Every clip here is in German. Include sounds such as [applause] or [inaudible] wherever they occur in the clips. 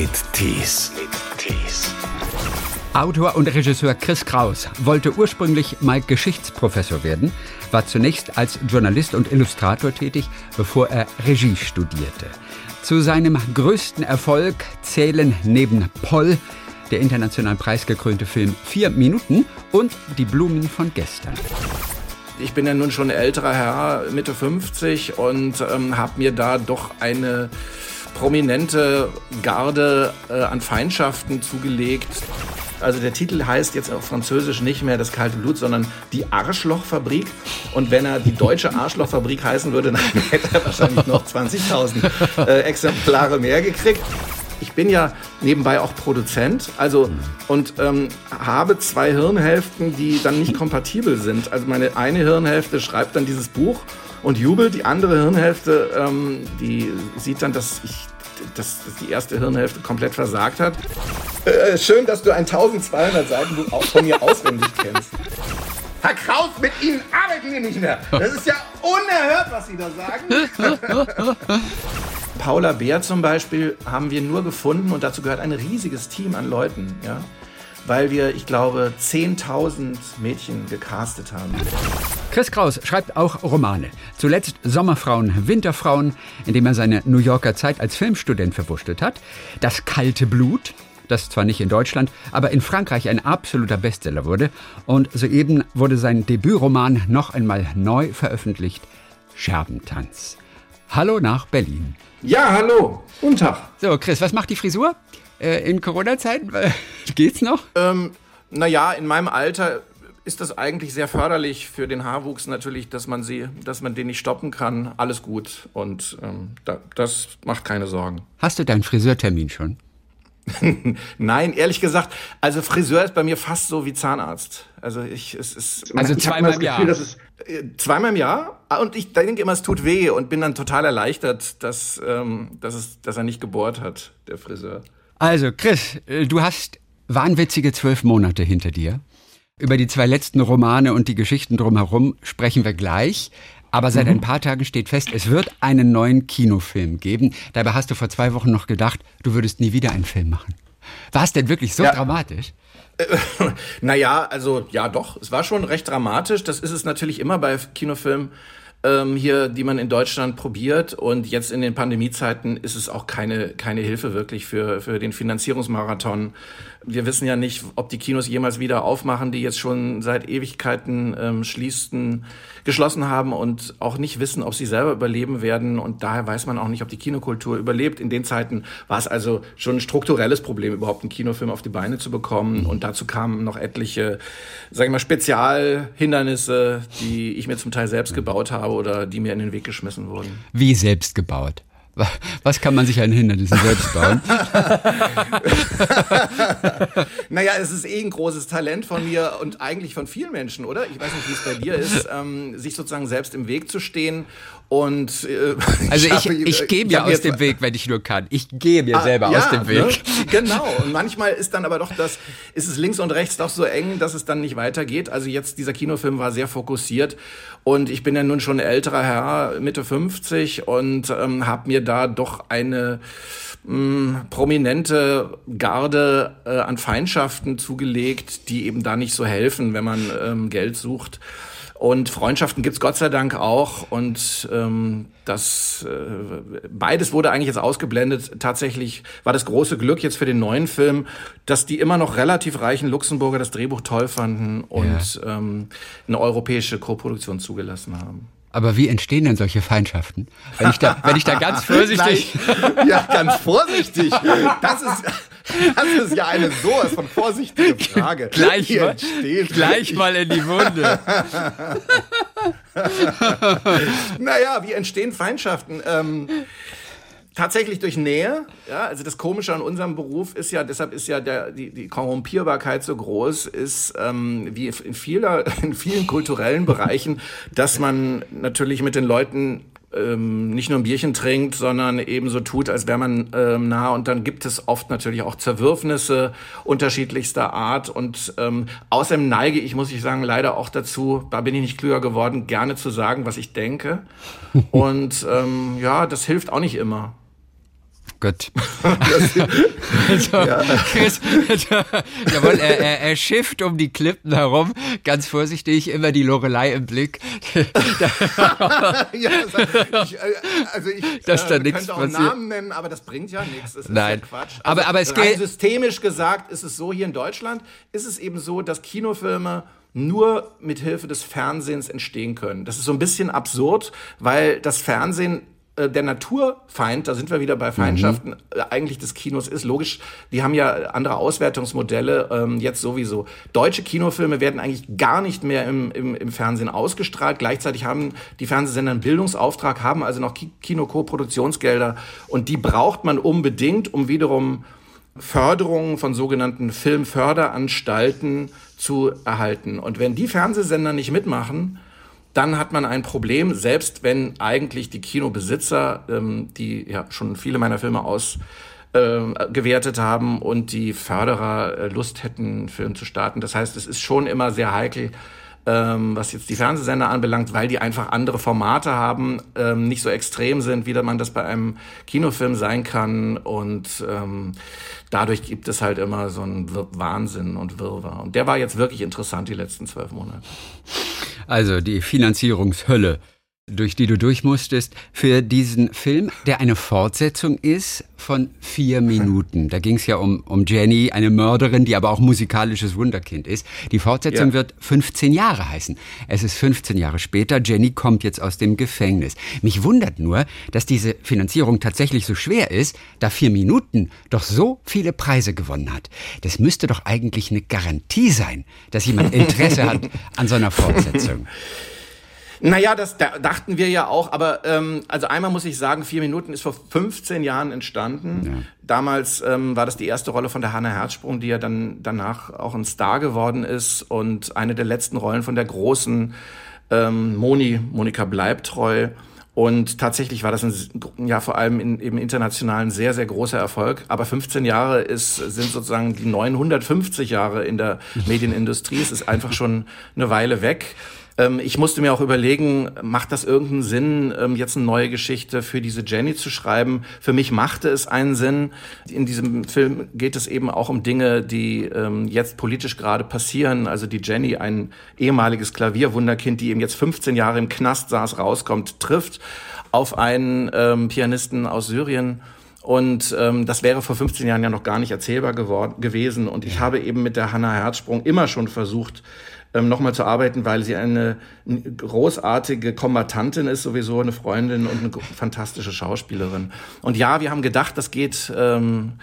mit Tees. Tees. Autor und Regisseur Chris Kraus wollte ursprünglich mal Geschichtsprofessor werden, war zunächst als Journalist und Illustrator tätig, bevor er Regie studierte. Zu seinem größten Erfolg zählen neben Poll der international preisgekrönte Film Vier Minuten und Die Blumen von gestern. Ich bin ja nun schon älterer Herr, Mitte 50 und ähm, habe mir da doch eine prominente Garde äh, an Feindschaften zugelegt. Also der Titel heißt jetzt auf Französisch nicht mehr das kalte Blut, sondern die Arschlochfabrik. Und wenn er die deutsche Arschlochfabrik heißen würde, dann [laughs] hätte er wahrscheinlich noch 20.000 äh, Exemplare mehr gekriegt. Ich bin ja nebenbei auch Produzent, also und ähm, habe zwei Hirnhälften, die dann nicht kompatibel sind. Also meine eine Hirnhälfte schreibt dann dieses Buch und jubelt, die andere Hirnhälfte, ähm, die sieht dann, dass ich dass, dass die erste Hirnhälfte komplett versagt hat. Äh, schön, dass du ein 1200 Seiten Buch auch von mir auswendig kennst. Herr Kraus, mit Ihnen arbeiten wir nicht mehr. Das ist ja unerhört, was Sie da sagen. Paula Bär zum Beispiel haben wir nur gefunden und dazu gehört ein riesiges Team an Leuten, ja, weil wir, ich glaube, 10.000 Mädchen gecastet haben. Chris Kraus schreibt auch Romane. Zuletzt Sommerfrauen, Winterfrauen, in dem er seine New Yorker Zeit als Filmstudent verwurschtelt hat. Das kalte Blut, das zwar nicht in Deutschland, aber in Frankreich ein absoluter Bestseller wurde. Und soeben wurde sein Debütroman noch einmal neu veröffentlicht. Scherbentanz. Hallo nach Berlin. Ja, hallo. Guten Tag. So, Chris, was macht die Frisur? Äh, in Corona-Zeiten? [laughs] Geht's noch? Ähm, naja, in meinem Alter ist das eigentlich sehr förderlich für den Haarwuchs natürlich, dass man sie, dass man den nicht stoppen kann. Alles gut. Und ähm, da, das macht keine Sorgen. Hast du deinen Friseurtermin schon? [laughs] Nein, ehrlich gesagt, also Friseur ist bei mir fast so wie Zahnarzt. Also ich, es ist also zweimal im Jahr. Ist, äh, zweimal im Jahr und ich denke immer, es tut weh und bin dann total erleichtert, dass, ähm, dass, es, dass er nicht gebohrt hat, der Friseur. Also Chris, äh, du hast wahnwitzige zwölf Monate hinter dir. Über die zwei letzten Romane und die Geschichten drumherum sprechen wir gleich. Aber seit mhm. ein paar Tagen steht fest, es wird einen neuen Kinofilm geben. Dabei hast du vor zwei Wochen noch gedacht, du würdest nie wieder einen Film machen. War es denn wirklich so ja. dramatisch? [laughs] Naja, also ja doch, es war schon recht dramatisch. Das ist es natürlich immer bei Kinofilmen ähm, hier, die man in Deutschland probiert. Und jetzt in den Pandemiezeiten ist es auch keine, keine Hilfe wirklich für, für den Finanzierungsmarathon. Wir wissen ja nicht, ob die Kinos jemals wieder aufmachen, die jetzt schon seit Ewigkeiten ähm, schließen, geschlossen haben und auch nicht wissen, ob sie selber überleben werden. Und daher weiß man auch nicht, ob die Kinokultur überlebt. In den Zeiten war es also schon ein strukturelles Problem, überhaupt einen Kinofilm auf die Beine zu bekommen. Und dazu kamen noch etliche, sagen wir mal, Spezialhindernisse, die ich mir zum Teil selbst gebaut habe oder die mir in den Weg geschmissen wurden. Wie selbst gebaut? [laughs] Was kann man sich an Hindernissen selbst bauen? [laughs] naja, es ist eh ein großes Talent von mir und eigentlich von vielen Menschen, oder? Ich weiß nicht, wie es bei dir ist, ähm, sich sozusagen selbst im Weg zu stehen und äh, [laughs] also ich, ich, ich gehe mir aus dem Weg, wenn ich nur kann. Ich gehe mir ah, selber ja, aus dem Weg. Ne? Genau. Und manchmal ist dann aber doch das, ist es links und rechts doch so eng, dass es dann nicht weitergeht. Also jetzt dieser Kinofilm war sehr fokussiert und ich bin ja nun schon älterer Herr, Mitte 50 und ähm, habe mir da doch eine mh, hm, prominente Garde äh, an Feindschaften zugelegt, die eben da nicht so helfen, wenn man ähm, Geld sucht. Und Freundschaften gibt's Gott sei Dank auch. Und ähm, das äh, beides wurde eigentlich jetzt ausgeblendet. Tatsächlich war das große Glück jetzt für den neuen Film, dass die immer noch relativ reichen Luxemburger das Drehbuch toll fanden und ja. ähm, eine europäische Koproduktion zugelassen haben. Aber wie entstehen denn solche Feindschaften? Wenn ich da, wenn ich da ganz vorsichtig. [laughs] ja, ganz vorsichtig. Das ist, das ist ja eine sowas von vorsichtige Frage. [laughs] Gleich, mal, gleich mal in die Wunde. [laughs] naja, wie entstehen Feindschaften? Ähm, tatsächlich durch Nähe. Ja, also das Komische an unserem Beruf ist ja, deshalb ist ja der, die, die Korrumpierbarkeit so groß, ist ähm, wie in, vieler, [laughs] in vielen kulturellen Bereichen, dass man natürlich mit den Leuten ähm, nicht nur ein Bierchen trinkt, sondern eben so tut, als wäre man ähm, nah. Und dann gibt es oft natürlich auch Zerwürfnisse unterschiedlichster Art. Und ähm, außerdem neige ich, muss ich sagen, leider auch dazu, da bin ich nicht klüger geworden, gerne zu sagen, was ich denke. [laughs] Und ähm, ja, das hilft auch nicht immer. Gut. [laughs] also, ja. Chris, jawohl, er, er, er schifft um die Klippen herum, ganz vorsichtig, immer die Lorelei im Blick. [laughs] ja, ich, äh, also ich [laughs] Dass da äh, könnte auch passiert. Namen nennen, aber das bringt ja nichts. Das Nein. Ja Quatsch. Also, aber, aber es geht. Systemisch gesagt ist es so, hier in Deutschland ist es eben so, dass Kinofilme nur mit Hilfe des Fernsehens entstehen können. Das ist so ein bisschen absurd, weil das Fernsehen äh, der Naturfeind, da sind wir wieder bei Feindschaften, mhm. Äh, eigentlich des Kinos ist. Logisch, die haben ja andere Auswertungsmodelle, ähm, jetzt sowieso. Deutsche Kinofilme werden eigentlich gar nicht mehr im, im, im Fernsehen ausgestrahlt. Gleichzeitig haben die Fernsehsender einen Bildungsauftrag, haben also noch Kino-Co-Produktionsgelder und die braucht man unbedingt, um wiederum Förderungen von sogenannten Filmförderanstalten zu erhalten. Und wenn die Fernsehsender nicht mitmachen, dann hat man ein Problem, selbst wenn eigentlich die Kinobesitzer, ähm, die ja schon viele meiner Filme ausgewertet äh, haben und die Förderer äh, Lust hätten, Film zu starten. Das heißt, es ist schon immer sehr heikel, ähm, was jetzt die Fernsehsender anbelangt, weil die einfach andere Formate haben, ähm, nicht so extrem sind, wie man das bei einem Kinofilm sein kann. Und ähm, dadurch gibt es halt immer so einen Wahnsinn und Wirrwarr. Und der war jetzt wirklich interessant die letzten zwölf Monate. Also die Finanzierungshölle durch die du durch musstest, für diesen Film, der eine Fortsetzung ist von vier Minuten. Da ging es ja um, um Jenny, eine Mörderin, die aber auch musikalisches Wunderkind ist. Die Fortsetzung ja. wird 15 Jahre heißen. Es ist 15 Jahre später. Jenny kommt jetzt aus dem Gefängnis. Mich wundert nur, dass diese Finanzierung tatsächlich so schwer ist, da vier Minuten doch so viele Preise gewonnen hat. Das müsste doch eigentlich eine Garantie sein, dass jemand [laughs] Interesse hat an so einer Fortsetzung. Naja, das da dachten wir ja auch, aber ähm, also einmal muss ich sagen, vier Minuten ist vor 15 Jahren entstanden. Ja. Damals ähm, war das die erste Rolle von der Hanna Herzsprung, die ja dann danach auch ein Star geworden ist und eine der letzten Rollen von der großen ähm, Moni, Monika Bleibtreu. Und tatsächlich war das ein, ja vor allem in, im internationalen sehr, sehr großer Erfolg. Aber 15 Jahre ist, sind sozusagen die 950 Jahre in der Medienindustrie. Es ist einfach schon eine Weile weg. Ähm, ich musste mir auch überlegen, macht das irgendeinen Sinn, ähm, jetzt eine neue Geschichte für diese Jenny zu schreiben? Für mich machte es einen Sinn. In diesem Film geht es eben auch um Dinge, die ähm, jetzt politisch gerade passieren. Also die Jenny, ein ehemaliges Klavierwunderkind, die eben jetzt 15 Jahre im Knast saß, rauskommt, trifft auf einen ähm, Pianisten aus Syrien. Und ähm, das wäre vor 15 Jahren ja noch gar nicht erzählbar geworden, gewesen. Und ich habe eben mit der Hannah Herzsprung immer schon versucht, ähm, nochmal zu arbeiten, weil sie eine großartige Kombatantin ist, sowieso eine Freundin und eine fantastische Schauspielerin. Und ja, wir haben gedacht, das geht. Ähm,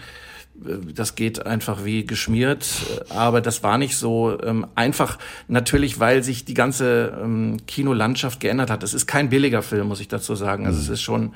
das geht einfach wie geschmiert, aber das war nicht so ähm, einfach. Natürlich, weil sich die ganze ähm, Kinolandschaft geändert hat. Es ist kein billiger Film, muss ich dazu sagen. Also es mhm. ist schon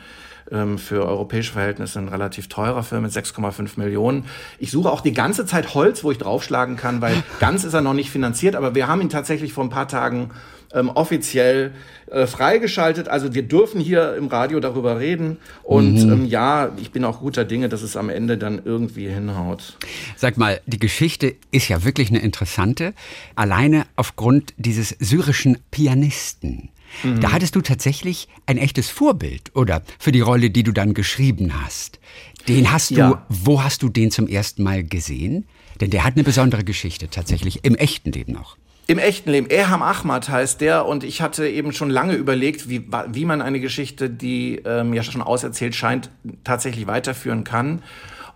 ähm, für europäische Verhältnisse ein relativ teurer Film mit 6,5 Millionen. Ich suche auch die ganze Zeit Holz, wo ich draufschlagen kann, weil [laughs] ganz ist er noch nicht finanziert, aber wir haben ihn tatsächlich vor ein paar Tagen ähm, offiziell äh, freigeschaltet. Also wir dürfen hier im Radio darüber reden. Und mhm. ähm, ja, ich bin auch guter Dinge, dass es am Ende dann irgendwie hinhaut. Sag mal, die Geschichte ist ja wirklich eine interessante. Alleine aufgrund dieses syrischen Pianisten. Mhm. Da hattest du tatsächlich ein echtes Vorbild, oder? Für die Rolle, die du dann geschrieben hast. Den hast du, ja. wo hast du den zum ersten Mal gesehen? Denn der hat eine besondere Geschichte tatsächlich, im echten Leben auch. Im echten Leben. Erham Ahmad heißt der und ich hatte eben schon lange überlegt, wie, wie man eine Geschichte, die ähm, ja schon auserzählt scheint, tatsächlich weiterführen kann.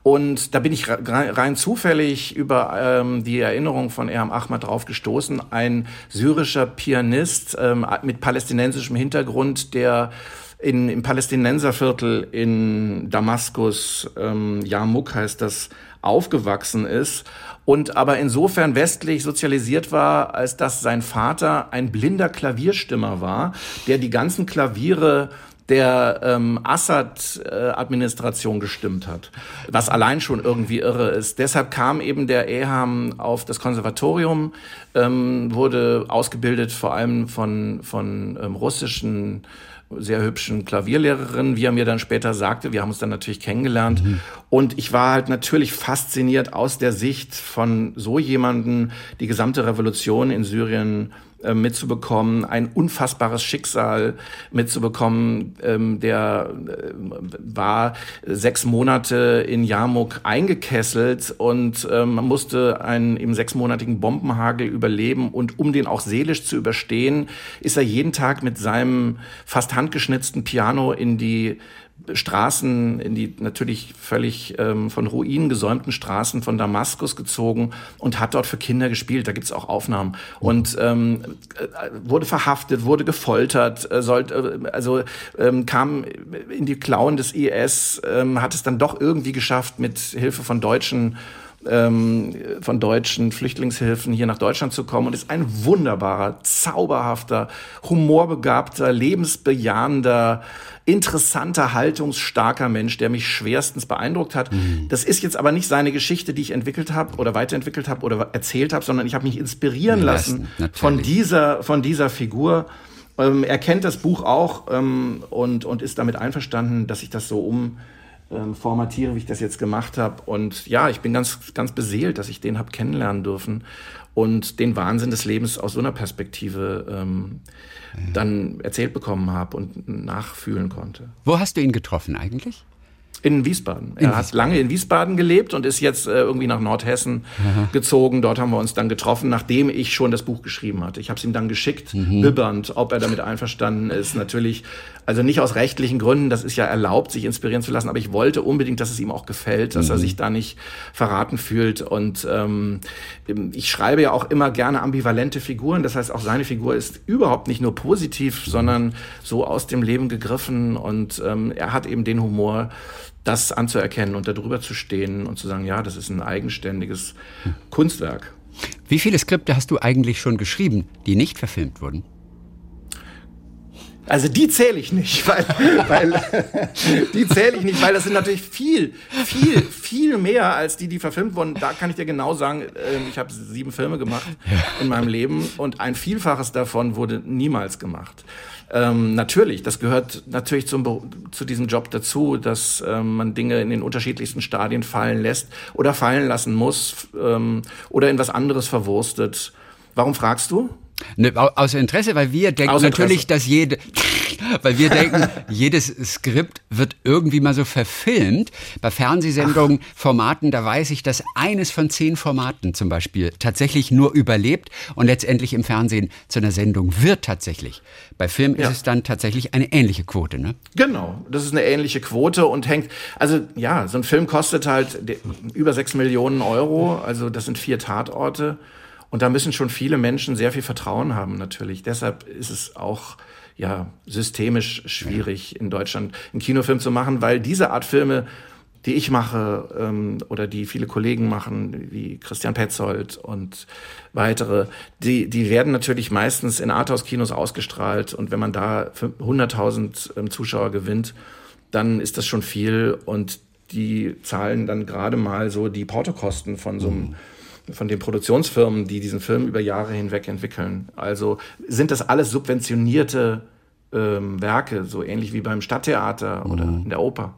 Und da bin ich rein zufällig über ähm, die Erinnerung von Erham Ahmad drauf gestoßen. Ein syrischer Pianist ähm, mit palästinensischem Hintergrund, der in, im Palästinenserviertel in Damaskus, ähm, Yarmouk heißt das, aufgewachsen ist und aber insofern westlich sozialisiert war, als dass sein Vater ein blinder Klavierstimmer war, der die ganzen Klaviere der ähm, Assad-Administration gestimmt hat, was allein schon irgendwie irre ist. Deshalb kam eben der Eham auf das Konservatorium, ähm, wurde ausgebildet vor allem von, von ähm, russischen sehr hübschen Klavierlehrerin, wie er mir dann später sagte. Wir haben uns dann natürlich kennengelernt. Mhm. Und ich war halt natürlich fasziniert aus der Sicht von so jemanden, die gesamte Revolution in Syrien äh, mitzubekommen, ein unfassbares Schicksal mitzubekommen. Ähm, der äh, war sechs Monate in Yarmouk eingekesselt und ähm, musste einen eben sechsmonatigen Bombenhagel überleben und um den auch seelisch zu überstehen, ist er jeden Tag mit seinem fast handgeschnitzten Piano in die Straßen, in die natürlich völlig ähm, von Ruinen gesäumten Straßen von Damaskus gezogen und hat dort für Kinder gespielt. Da gibt's auch Aufnahmen. Und ähm, äh, wurde verhaftet, wurde gefoltert, äh, sollte, äh, also ähm, kam in die Klauen des IS, ähm, hat es dann doch irgendwie geschafft, mit Hilfe von Deutschen ähm, von deutschen Flüchtlingshilfen hier nach Deutschland zu kommen und ist ein wunderbarer, zauberhafter, humorbegabter, lebensbejahender, interessanter, haltungsstarker Mensch, der mich schwerstens beeindruckt hat. Mhm. Das ist jetzt aber nicht seine Geschichte, die ich entwickelt habe oder weiterentwickelt habe oder erzählt habe, sondern ich habe mich inspirieren lassen von dieser, von dieser Figur. Ähm, er kennt das Buch auch ähm, und, und ist damit einverstanden, dass ich das so um ähm, formatiere, wie ich das jetzt gemacht habe. Und ja, ich bin ganz, ganz beseelt, dass ich den habe kennenlernen dürfen und den Wahnsinn des Lebens aus so einer Perspektive ähm, ja. dann erzählt bekommen habe und nachfühlen konnte. Wo hast du ihn getroffen eigentlich? In Wiesbaden. In er Wiesbaden. hat lange in Wiesbaden gelebt und ist jetzt äh, irgendwie nach Nordhessen Aha. gezogen. Dort haben wir uns dann getroffen, nachdem ich schon das Buch geschrieben hatte. Ich habe es ihm dann geschickt, mhm. bibbernd, ob er damit einverstanden ist. Natürlich, also nicht aus rechtlichen Gründen, das ist ja erlaubt, sich inspirieren zu lassen, aber ich wollte unbedingt, dass es ihm auch gefällt, dass mhm. er sich da nicht verraten fühlt. Und ähm, ich schreibe ja auch immer gerne ambivalente Figuren. Das heißt, auch seine Figur ist überhaupt nicht nur positiv, sondern so aus dem Leben gegriffen. Und ähm, er hat eben den Humor, das anzuerkennen und darüber zu stehen und zu sagen, ja, das ist ein eigenständiges Kunstwerk. Wie viele Skripte hast du eigentlich schon geschrieben, die nicht verfilmt wurden? Also die zähle ich nicht, [laughs] weil, weil die zähle ich nicht, weil das sind natürlich viel, viel, viel mehr als die, die verfilmt wurden. Da kann ich dir genau sagen, ähm, ich habe sieben Filme gemacht in meinem Leben und ein Vielfaches davon wurde niemals gemacht. Ähm, natürlich, das gehört natürlich zum, zu diesem Job dazu, dass ähm, man Dinge in den unterschiedlichsten Stadien fallen lässt oder fallen lassen muss ähm, oder in was anderes verwurstet. Warum fragst du? Ne, aus Interesse, weil wir denken natürlich, dass jede, [laughs] weil wir denken, jedes Skript wird irgendwie mal so verfilmt. Bei Fernsehsendungen, Ach. Formaten, da weiß ich, dass eines von zehn Formaten zum Beispiel tatsächlich nur überlebt und letztendlich im Fernsehen zu einer Sendung wird tatsächlich. Bei Film ja. ist es dann tatsächlich eine ähnliche Quote, ne? Genau, das ist eine ähnliche Quote und hängt, also ja, so ein Film kostet halt über sechs Millionen Euro, also das sind vier Tatorte. Und da müssen schon viele Menschen sehr viel Vertrauen haben, natürlich. Deshalb ist es auch ja, systemisch schwierig, in Deutschland einen Kinofilm zu machen, weil diese Art Filme, die ich mache ähm, oder die viele Kollegen machen, wie Christian Petzold und weitere, die, die werden natürlich meistens in Arthouse-Kinos ausgestrahlt. Und wenn man da 100.000 ähm, Zuschauer gewinnt, dann ist das schon viel. Und die zahlen dann gerade mal so die Portokosten von so einem mhm von den Produktionsfirmen, die diesen Film über Jahre hinweg entwickeln. Also sind das alles subventionierte ähm, Werke, so ähnlich wie beim Stadttheater oder mhm. in der Oper.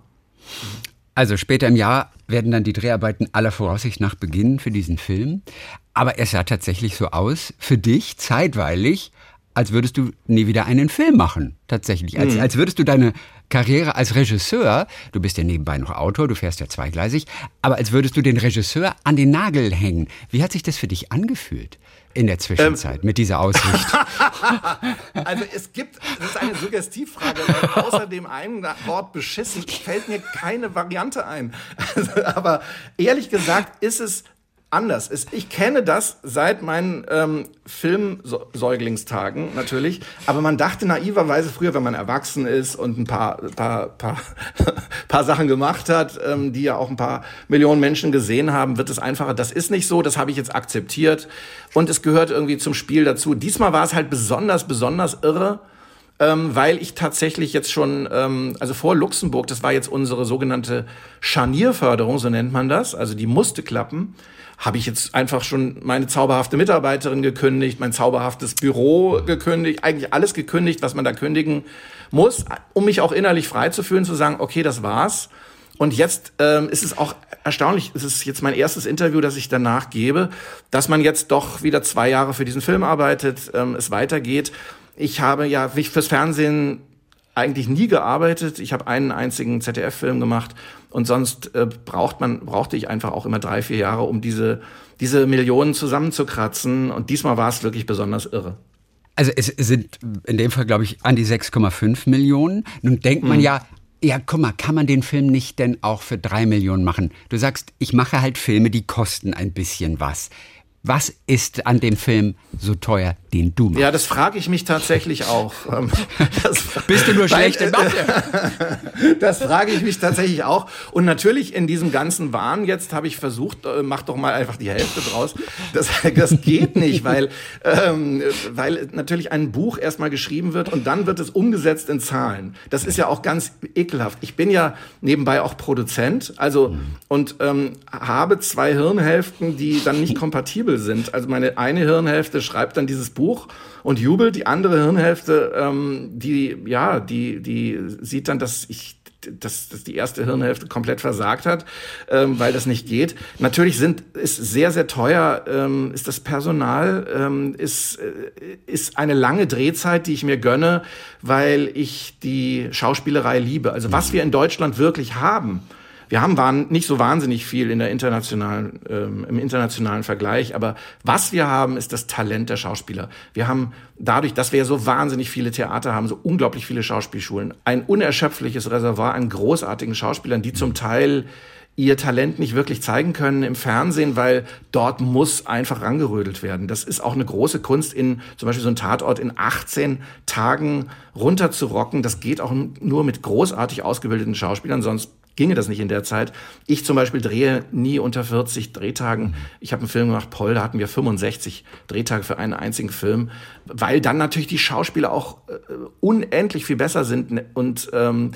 Also später im Jahr werden dann die Dreharbeiten aller Voraussicht nach beginnen für diesen Film. Aber es sah tatsächlich so aus, für dich zeitweilig, als würdest du nie wieder einen Film machen. Tatsächlich. Als, mhm. als würdest du deine Karriere als Regisseur, du bist ja nebenbei noch Autor, du fährst ja zweigleisig, aber als würdest du den Regisseur an den Nagel hängen. Wie hat sich das für dich angefühlt? in der Zwischenzeit ähm. mit dieser Aussicht? [laughs] also es gibt, das ist eine Suggestivfrage, weil außer dem einen Wort beschissen fällt mir keine Variante ein. [laughs] Also, aber ehrlich gesagt ist es anders ist. Ich kenne das seit meinen ähm, Filmsäuglingstagen natürlich, aber man dachte naiverweise früher, wenn man erwachsen ist und ein paar, paar, paar, [laughs] paar Sachen gemacht hat, ähm, die ja auch ein paar Millionen Menschen gesehen haben, wird es einfacher. Das ist nicht so, das habe ich jetzt akzeptiert und es gehört irgendwie zum Spiel dazu. Diesmal war es halt besonders, besonders irre. Ähm, weil ich tatsächlich jetzt schon, ähm, also vor Luxemburg, das war jetzt unsere sogenannte Scharnierförderung, so nennt man das, also die musste klappen habe ich jetzt einfach schon meine zauberhafte Mitarbeiterin gekündigt, mein zauberhaftes Büro gekündigt, eigentlich alles gekündigt, was man da kündigen muss, um mich auch innerlich frei zu fühlen, zu sagen, okay, das war's. Und jetzt ähm, ist es auch erstaunlich, es ist jetzt mein erstes Interview, das ich danach gebe, dass man jetzt doch wieder zwei Jahre für diesen Film arbeitet, ähm, es weitergeht. Ich habe ja fürs Fernsehen eigentlich nie gearbeitet. Ich habe einen einzigen ZDF-Film gemacht und sonst äh, braucht man, brauchte ich einfach auch immer drei, vier Jahre, um diese, diese Millionen zusammenzukratzen. Und diesmal war es wirklich besonders irre. Also es sind in dem Fall, glaube ich, an die 6,5 Millionen. Nun denkt man mhm. ja, ja, guck mal, kann man den Film nicht denn auch für drei Millionen machen? Du sagst, ich mache halt Filme, die kosten ein bisschen was. Was ist an dem Film so teuer, den du machst? Ja, das frage ich mich tatsächlich [laughs] auch. Ähm, [laughs] Bist du nur schlecht in Mathe? [laughs] das frage ich mich tatsächlich auch. Und natürlich in diesem ganzen Wahn jetzt habe ich versucht, äh, mach doch mal einfach die Hälfte draus. Das, das geht nicht, weil, ähm, weil natürlich ein Buch erstmal geschrieben wird und dann wird es umgesetzt in Zahlen. Das ist ja auch ganz ekelhaft. Ich bin ja nebenbei auch Produzent, also und ähm, habe zwei Hirnhälften, die dann nicht kompatibel sind. Also meine eine Hirnhälfte schreibt dann dieses Buch und jubelt, die andere Hirnhälfte, ähm, die ja, die die sieht dann, dass ich dass, dass die erste Hirnhälfte komplett versagt hat, ähm, weil das nicht geht. Natürlich sind ist sehr sehr teuer, ähm, ist das Personal, ähm, ist äh, ist eine lange Drehzeit, die ich mir gönne, weil ich die Schauspielerei liebe. Also was wir in Deutschland wirklich haben wir haben waren nicht so wahnsinnig viel in der internationalen, ähm, im internationalen Vergleich, aber was wir haben, ist das Talent der Schauspieler. Wir haben dadurch, dass wir so wahnsinnig viele Theater haben, so unglaublich viele Schauspielschulen, ein unerschöpfliches Reservoir an großartigen Schauspielern, die zum Teil ihr Talent nicht wirklich zeigen können im Fernsehen, weil dort muss einfach rangerödelt werden. Das ist auch eine große Kunst, in zum Beispiel so ein Tatort in 18 Tagen runterzurocken. Das geht auch nur mit großartig ausgebildeten Schauspielern, sonst ginge das nicht in der Zeit. Ich zum Beispiel drehe nie unter 40 Drehtagen. Ich habe einen Film gemacht, Paul, da hatten wir 65 Drehtage für einen einzigen Film, weil dann natürlich die Schauspieler auch äh, unendlich viel besser sind ne, und ähm,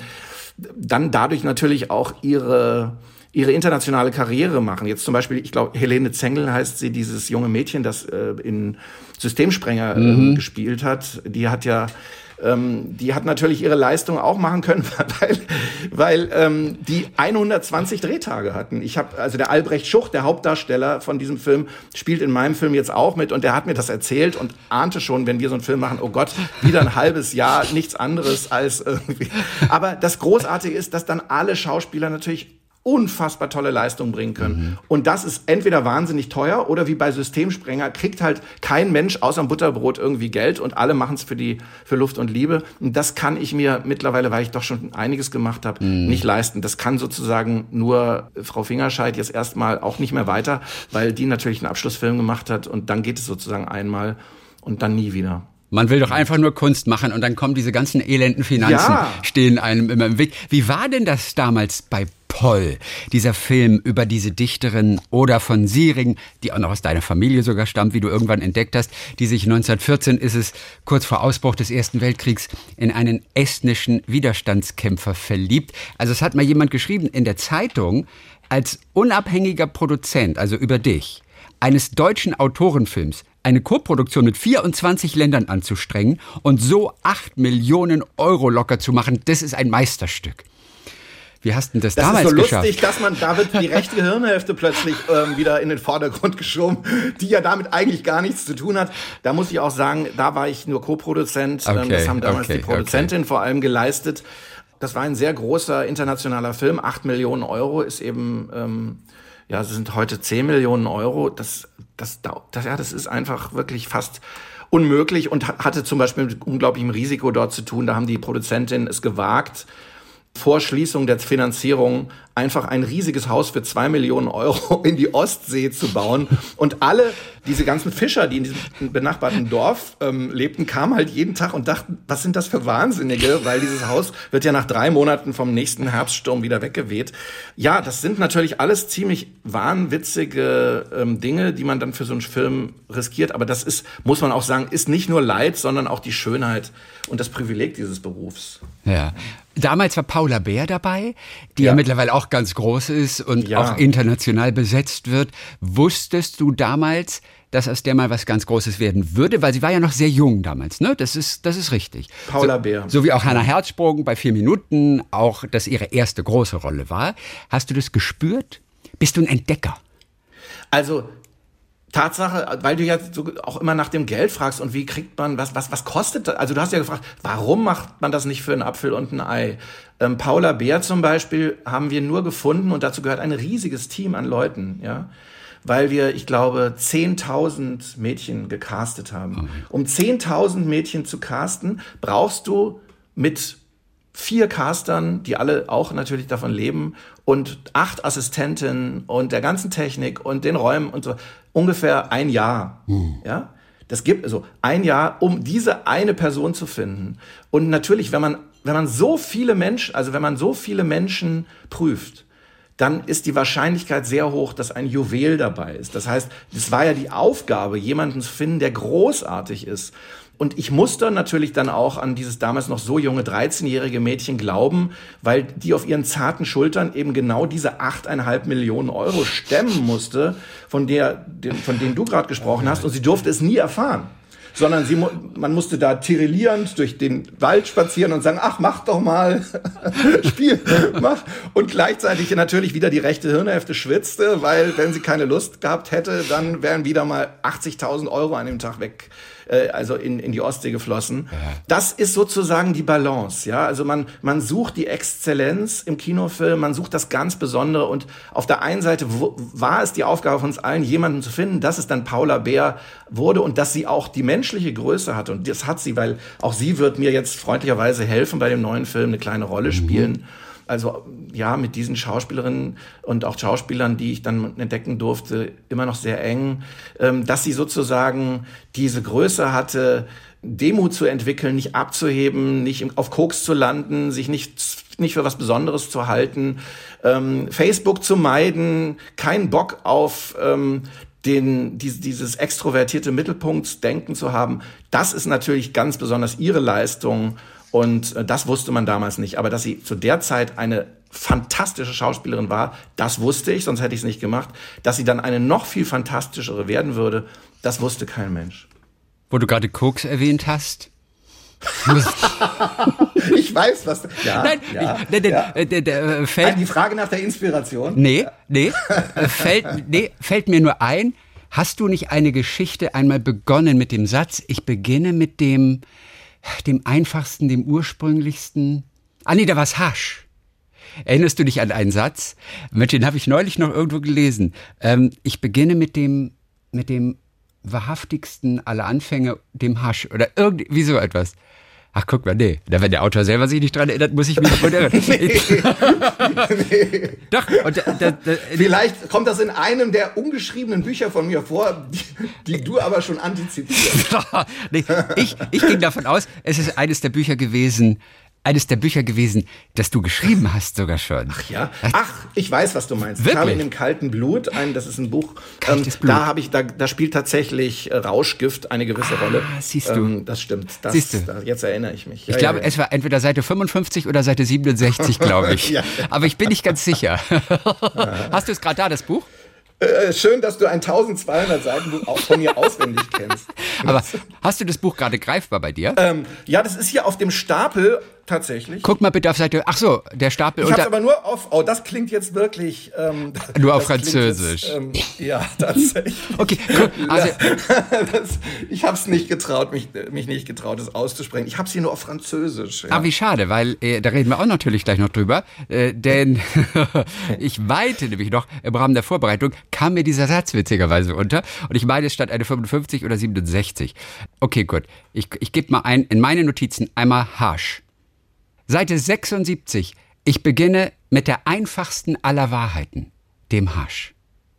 dann dadurch natürlich auch ihre ihre internationale Karriere machen. Jetzt zum Beispiel, ich glaube, Helene Zengel heißt sie, dieses junge Mädchen, das äh, in Systemsprenger äh, mhm. gespielt hat. Die hat ja ähm, die hat natürlich ihre Leistung auch machen können, [laughs] weil, weil ähm, die 120 Drehtage hatten. Ich habe also der Albrecht Schucht, der Hauptdarsteller von diesem Film, spielt in meinem Film jetzt auch mit und der hat mir das erzählt und ahnte schon, wenn wir so einen Film machen, oh Gott, wieder ein halbes Jahr, nichts anderes als irgendwie. Aber das Großartige ist, dass dann alle Schauspieler natürlich unfassbar tolle Leistungen bringen können. Mhm. Und das ist entweder wahnsinnig teuer oder wie bei Systemsprenger kriegt halt kein Mensch außer dem Butterbrot irgendwie Geld und alle machen es für die für Luft und Liebe. Und das kann ich mir mittlerweile, weil ich doch schon einiges gemacht habe, mhm. nicht leisten. Das kann sozusagen nur Frau Fingerscheid jetzt erstmal auch nicht mehr weiter, weil die natürlich einen Abschlussfilm gemacht hat und dann geht es sozusagen einmal und dann nie wieder. Man will doch einfach nur Kunst machen und dann kommen diese ganzen elenden Finanzen, ja. stehen einem immer im Weg. Wie war denn das damals bei Poll, dieser Film über diese Dichterin Oda von Siering, die auch noch aus deiner Familie sogar stammt, wie du irgendwann entdeckt hast, die sich 1914 ist es kurz vor Ausbruch des Ersten Weltkriegs in einen estnischen Widerstandskämpfer verliebt. Also es hat mal jemand geschrieben in der Zeitung, als unabhängiger Produzent, also über dich, eines deutschen Autorenfilms eine Koproduktion mit 24 Ländern anzustrengen und so 8 Millionen Euro locker zu machen, das ist ein Meisterstück. Wie hast du das, das damals geschafft? Das ist so lustig, dass man, da wird die rechte Gehirnhälfte plötzlich ähm, wieder in den Vordergrund geschoben, die ja damit eigentlich gar nichts zu tun hat. Da muss ich auch sagen, da war ich nur Co-Produzent. Ähm, okay, das haben damals okay, die Produzentin okay. vor allem geleistet. Das war ein sehr großer internationaler Film. 8 Millionen Euro ist eben, ähm, ja, es sind heute 10 Millionen Euro. Das, das, das, ja, das ist einfach wirklich fast unmöglich und hatte zum Beispiel mit unglaublichem Risiko dort zu tun. Da haben die Produzentin es gewagt, vor Schließung der Finanzierung einfach ein riesiges Haus für zwei Millionen Euro [laughs] in die Ostsee zu bauen. Und alle, diese ganzen Fischer, die in diesem benachbarten Dorf ähm, lebten, kamen halt jeden Tag und dachten, was sind das für Wahnsinnige? Weil dieses Haus wird ja nach drei Monaten vom nächsten Herbststurm wieder weggeweht. Ja, das sind natürlich alles ziemlich wahnwitzige ähm, Dinge, die man dann für so einen Film riskiert. Aber das ist, muss man auch sagen, ist nicht nur Leid, sondern auch die Schönheit und das Privileg dieses Berufs. Ja. Damals war Paula Bär dabei, die ja, ja mittlerweile auch ganz groß ist und ja. auch international besetzt wird. Wusstest du damals, dass aus der mal was ganz Großes werden würde? Weil sie war ja noch sehr jung damals, ne? Das ist, das ist richtig. Paula so, Bär. So wie auch Hannah Herzsprung bei vier Minuten auch das ihre erste große Rolle war. Hast du das gespürt? Bist du ein Entdecker? Also Tatsache, weil du ja so auch immer nach dem Geld fragst und wie kriegt man, was, was, was kostet das? Also du hast ja gefragt, warum macht man das nicht für einen Apfel und ein Ei? Ähm, Paula Bär zum Beispiel haben wir nur gefunden und dazu gehört ein riesiges Team an Leuten, ja. Weil wir, ich glaube, 10.000 Mädchen gecastet haben. Um 10.000 Mädchen zu casten, brauchst du mit vier Castern, die alle auch natürlich davon leben und acht Assistenten und der ganzen Technik und den Räumen und so ungefähr ein Jahr. Hm. Ja, das gibt also ein Jahr, um diese eine Person zu finden. Und natürlich, wenn man wenn man so viele Menschen, also wenn man so viele Menschen prüft, dann ist die Wahrscheinlichkeit sehr hoch, dass ein Juwel dabei ist. Das heißt, es war ja die Aufgabe, jemanden zu finden, der großartig ist. Und ich musste natürlich dann auch an dieses damals noch so junge 13-jährige Mädchen glauben, weil die auf ihren zarten Schultern eben genau diese 8,5 Millionen Euro stemmen musste, von, der, von denen du gerade gesprochen hast. Und sie durfte es nie erfahren sondern sie, man musste da tirillierend durch den Wald spazieren und sagen, ach, mach doch mal, [laughs] spiel, mach. Und gleichzeitig natürlich wieder die rechte Hirnhälfte schwitzte, weil wenn sie keine Lust gehabt hätte, dann wären wieder mal 80.000 Euro an dem Tag weg äh, also in, in die Ostsee geflossen. Ja. Das ist sozusagen die Balance, ja. Also man, man sucht die Exzellenz im Kinofilm, man sucht das ganz Besondere und auf der einen Seite war es die Aufgabe von uns allen, jemanden zu finden, dass es dann Paula Bär wurde und dass sie auch die menschliche Größe hatte und das hat sie, weil auch sie wird mir jetzt freundlicherweise helfen bei dem neuen Film, eine kleine Rolle mhm. spielen also ja, mit diesen Schauspielerinnen und auch Schauspielern, die ich dann entdecken durfte, immer noch sehr eng, ähm, dass sie sozusagen diese Größe hatte, Demut zu entwickeln, nicht abzuheben, nicht auf Koks zu landen, sich nicht, nicht für was Besonderes zu halten, ähm, Facebook zu meiden, keinen Bock auf ähm, den, die, dieses extrovertierte Mittelpunktsdenken zu haben. Das ist natürlich ganz besonders ihre Leistung und äh, das wusste man damals nicht. Aber dass sie zu der Zeit eine fantastische Schauspielerin war, das wusste ich, sonst hätte ich es nicht gemacht. Dass sie dann eine noch viel fantastischere werden würde, das wusste kein Mensch. Wo du gerade Koks erwähnt hast. [laughs] ich weiß, was. Ja, Nein, ja, ich, der, ja. Der, der, der, fällt, die Frage nach der Inspiration. Nee, nee, fällt, nee, fällt mir nur ein. Hast du nicht eine Geschichte einmal begonnen mit dem Satz, ich beginne mit dem, dem einfachsten, dem ursprünglichsten. Ah nee, da war's Hasch. Erinnerst du dich an einen Satz? Mit den habe ich neulich noch irgendwo gelesen. Ähm, ich beginne mit dem, mit dem wahrhaftigsten aller Anfänge, dem Hasch oder irgendwie so etwas. Ach, guck mal, nee. Wenn der Autor selber sich nicht dran erinnert, muss ich mich nicht erinnern. [laughs] nee. nee. Doch. Da, da, da, Vielleicht kommt das in einem der ungeschriebenen Bücher von mir vor, die, die du aber schon antizipierst. [laughs] nee, ich, ich ging davon aus, es ist eines der Bücher gewesen, eines der Bücher gewesen, das du geschrieben hast sogar schon. Ach ja. Ach, ich weiß, was du meinst. Wirklich? Ich habe in dem kalten Blut ein, das ist ein Buch. Kaltes ähm, Blut. Da habe ich, da, da spielt tatsächlich äh, Rauschgift eine gewisse ah, Rolle. Siehst du. Ähm, das stimmt. Das, siehst du. Da, jetzt erinnere ich mich. Ja, ich glaube, ja, ja. es war entweder Seite 55 oder Seite 67, glaube [laughs] ich. ja. Aber ich bin nicht ganz sicher. [laughs] Hast du es gerade da, das Buch? Äh, schön, dass du ein 1200 Seiten Buch auch von mir auswendig kennst. [laughs] Aber hast du das Buch gerade greifbar bei dir? Ähm, ja, das ist hier auf dem Stapel tatsächlich. Guck mal bitte auf Seite. Ach so, der Stapel. Ich habe aber nur auf. Oh, das klingt jetzt wirklich. Ähm, [laughs] nur auf Französisch. Jetzt, ähm, ja, [laughs] tatsächlich. okay, guck. Also, [laughs] das, ich habe es nicht getraut, mich, mich nicht getraut, es auszusprechen. Ich habe es hier nur auf Französisch. Ja. Ah, wie schade, weil äh, da reden wir auch natürlich gleich noch drüber. Äh, denn ich weite nämlich noch im Rahmen der Vorbereitung kam mir dieser Satz witzigerweise unter und ich meine, es stand eine 55 oder 67. Okay, gut. Ich, ich gebe mal ein in meine Notizen einmal Hasch. Seite 76. Ich beginne mit der einfachsten aller Wahrheiten, dem Hasch.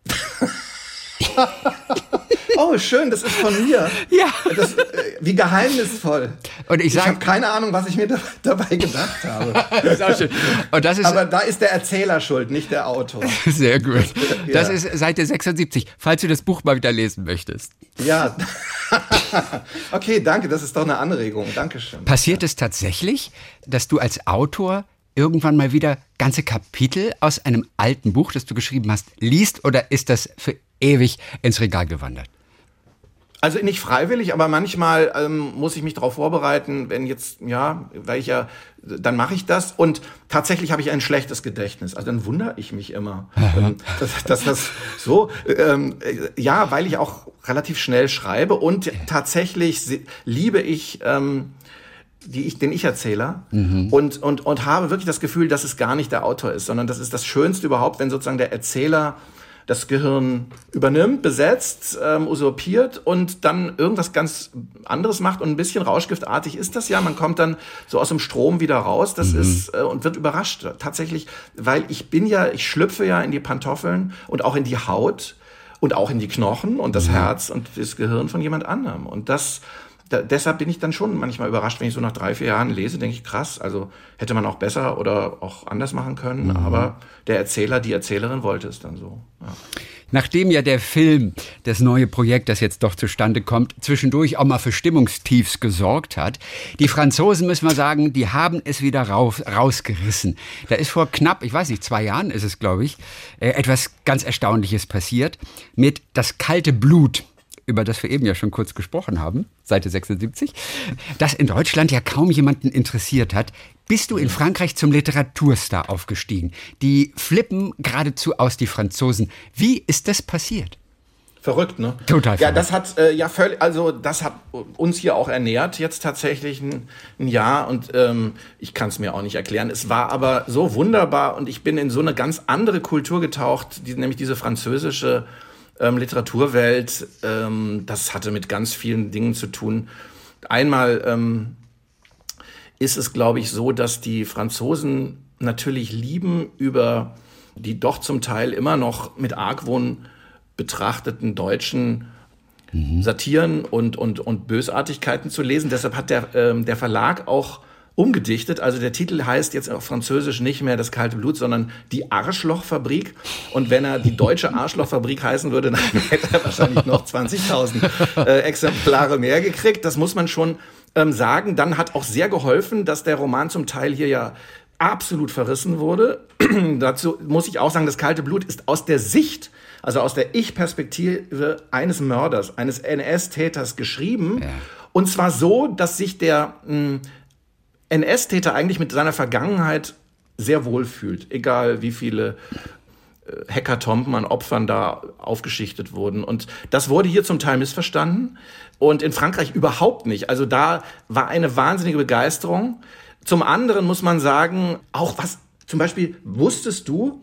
[laughs] Oh, schön, das ist von mir. [laughs] Ja. Das, äh, wie geheimnisvoll. Und ich ich habe keine Ahnung, was ich mir da, [laughs] dabei gedacht habe. Das [laughs] ist auch schön. Und das ist Aber da ist der Erzähler schuld, nicht der Autor. sehr gut. Das Ja. ist Seite 76, falls du das Buch mal wieder lesen möchtest. Ja. okay, danke, das ist doch eine Anregung. Dankeschön. Passiert es tatsächlich, dass du als Autor irgendwann mal wieder ganze Kapitel aus einem alten Buch, das du geschrieben hast, liest oder ist das für ewig ins Regal gewandert? Also nicht freiwillig, aber manchmal ähm, muss ich mich darauf vorbereiten, wenn jetzt, ja, weil ich ja, dann mache ich das. Und tatsächlich habe ich ein schlechtes Gedächtnis. Also dann wundere ich mich immer, [laughs] ähm, dass, dass das so, ähm, äh, ja, weil ich auch relativ schnell schreibe und tatsächlich liebe ich ähm, die ich, den Ich-Erzähler. Und, und, und habe wirklich das Gefühl, dass es gar nicht der Autor ist, sondern das ist das Schönste überhaupt, wenn sozusagen der Erzähler das Gehirn übernimmt, besetzt, ähm, usurpiert und dann irgendwas ganz anderes macht und ein bisschen rauschgiftartig ist das ja. Man kommt dann so aus dem Strom wieder raus. Das ist äh, und wird überrascht tatsächlich, weil ich bin ja, ich schlüpfe ja in die Pantoffeln und auch in die Haut und auch in die Knochen und das Herz und das Gehirn von jemand anderem. Und das da, deshalb bin ich dann schon manchmal überrascht, wenn ich so nach drei, vier Jahren lese, denke ich, krass, also hätte man auch besser oder auch anders machen können, aber der Erzähler, die Erzählerin wollte es dann so. Ja. Nachdem ja der Film, das neue Projekt, das jetzt doch zustande kommt, zwischendurch auch mal für Stimmungstiefs gesorgt hat, die Franzosen, müssen wir sagen, die haben es wieder raus, rausgerissen. Da ist vor knapp, ich weiß nicht, zwei Jahren ist es, glaube ich, äh, etwas ganz Erstaunliches passiert mit Das kalte Blut über das wir eben ja schon kurz gesprochen haben, Seite 76, das in Deutschland ja kaum jemanden interessiert hat, bist du in Frankreich zum Literaturstar aufgestiegen. Die flippen geradezu aus, die Franzosen. Wie ist das passiert? Verrückt, ne? Total Ja, verrückt. das hat äh, ja völlig, also das hat uns hier auch ernährt jetzt tatsächlich ein, ein Jahr und ähm, ich kann es mir auch nicht erklären. Es war aber so wunderbar und ich bin in so eine ganz andere Kultur getaucht, die, nämlich diese französische ähm, Literaturwelt. Ähm, das hatte mit ganz vielen Dingen zu tun. Einmal ähm, ist es, glaube ich, so, dass die Franzosen natürlich lieben, über die doch zum Teil immer noch mit Argwohn betrachteten deutschen Satiren und, und, und Bösartigkeiten zu lesen. Deshalb hat der, ähm, der Verlag auch umgedichtet. Also der Titel heißt jetzt auf Französisch nicht mehr das kalte Blut, sondern die Arschlochfabrik. Und wenn er die deutsche Arschlochfabrik heißen würde, dann [laughs] hätte er wahrscheinlich noch 20.000 äh, Exemplare mehr gekriegt. Das muss man schon ähm, sagen. Dann hat auch sehr geholfen, dass der Roman zum Teil hier ja absolut verrissen wurde. [clears throat] Dazu muss ich auch sagen, das kalte Blut ist aus der Sicht, also aus der Ich-Perspektive eines Mörders, eines NS-Täters geschrieben. Ja. Und zwar so, dass sich der mh, NS-Täter eigentlich mit seiner Vergangenheit sehr wohl fühlt, egal wie viele äh, Hekatomben an Opfern da aufgeschichtet wurden. Und das wurde hier zum Teil missverstanden und in Frankreich überhaupt nicht. Also da war eine wahnsinnige Begeisterung. Zum anderen muss man sagen, auch was, zum Beispiel, wusstest du,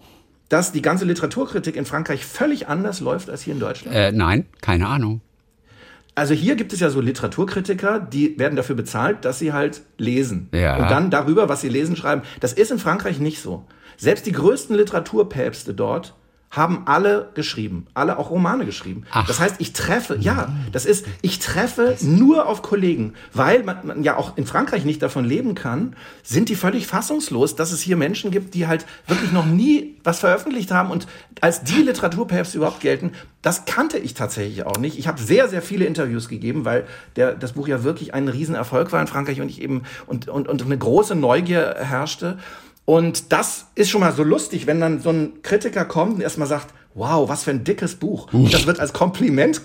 dass die ganze Literaturkritik in Frankreich völlig anders läuft als hier in Deutschland? Äh, nein, keine Ahnung. Also hier gibt es ja so Literaturkritiker, die werden dafür bezahlt, dass sie halt lesen. Ja. Und dann darüber, was sie lesen, schreiben. Das ist in Frankreich nicht so. Selbst die größten Literaturpäpste dort haben alle geschrieben, alle auch Romane geschrieben. Ach. Das heißt, ich treffe, ja, das ist, ich treffe nur auf Kollegen, weil man, man ja auch in Frankreich nicht davon leben kann, sind die völlig fassungslos, dass es hier Menschen gibt, die halt wirklich noch nie was veröffentlicht haben und als die Literaturpäpste überhaupt gelten. Das kannte ich tatsächlich auch nicht. Ich habe sehr, sehr viele Interviews gegeben, weil der, das Buch ja wirklich ein Riesenerfolg war in Frankreich und ich eben und, und, und eine große Neugier herrschte. Und das ist schon mal so lustig, wenn dann so ein Kritiker kommt und erstmal sagt, wow, was für ein dickes Buch. Das wird als Kompliment,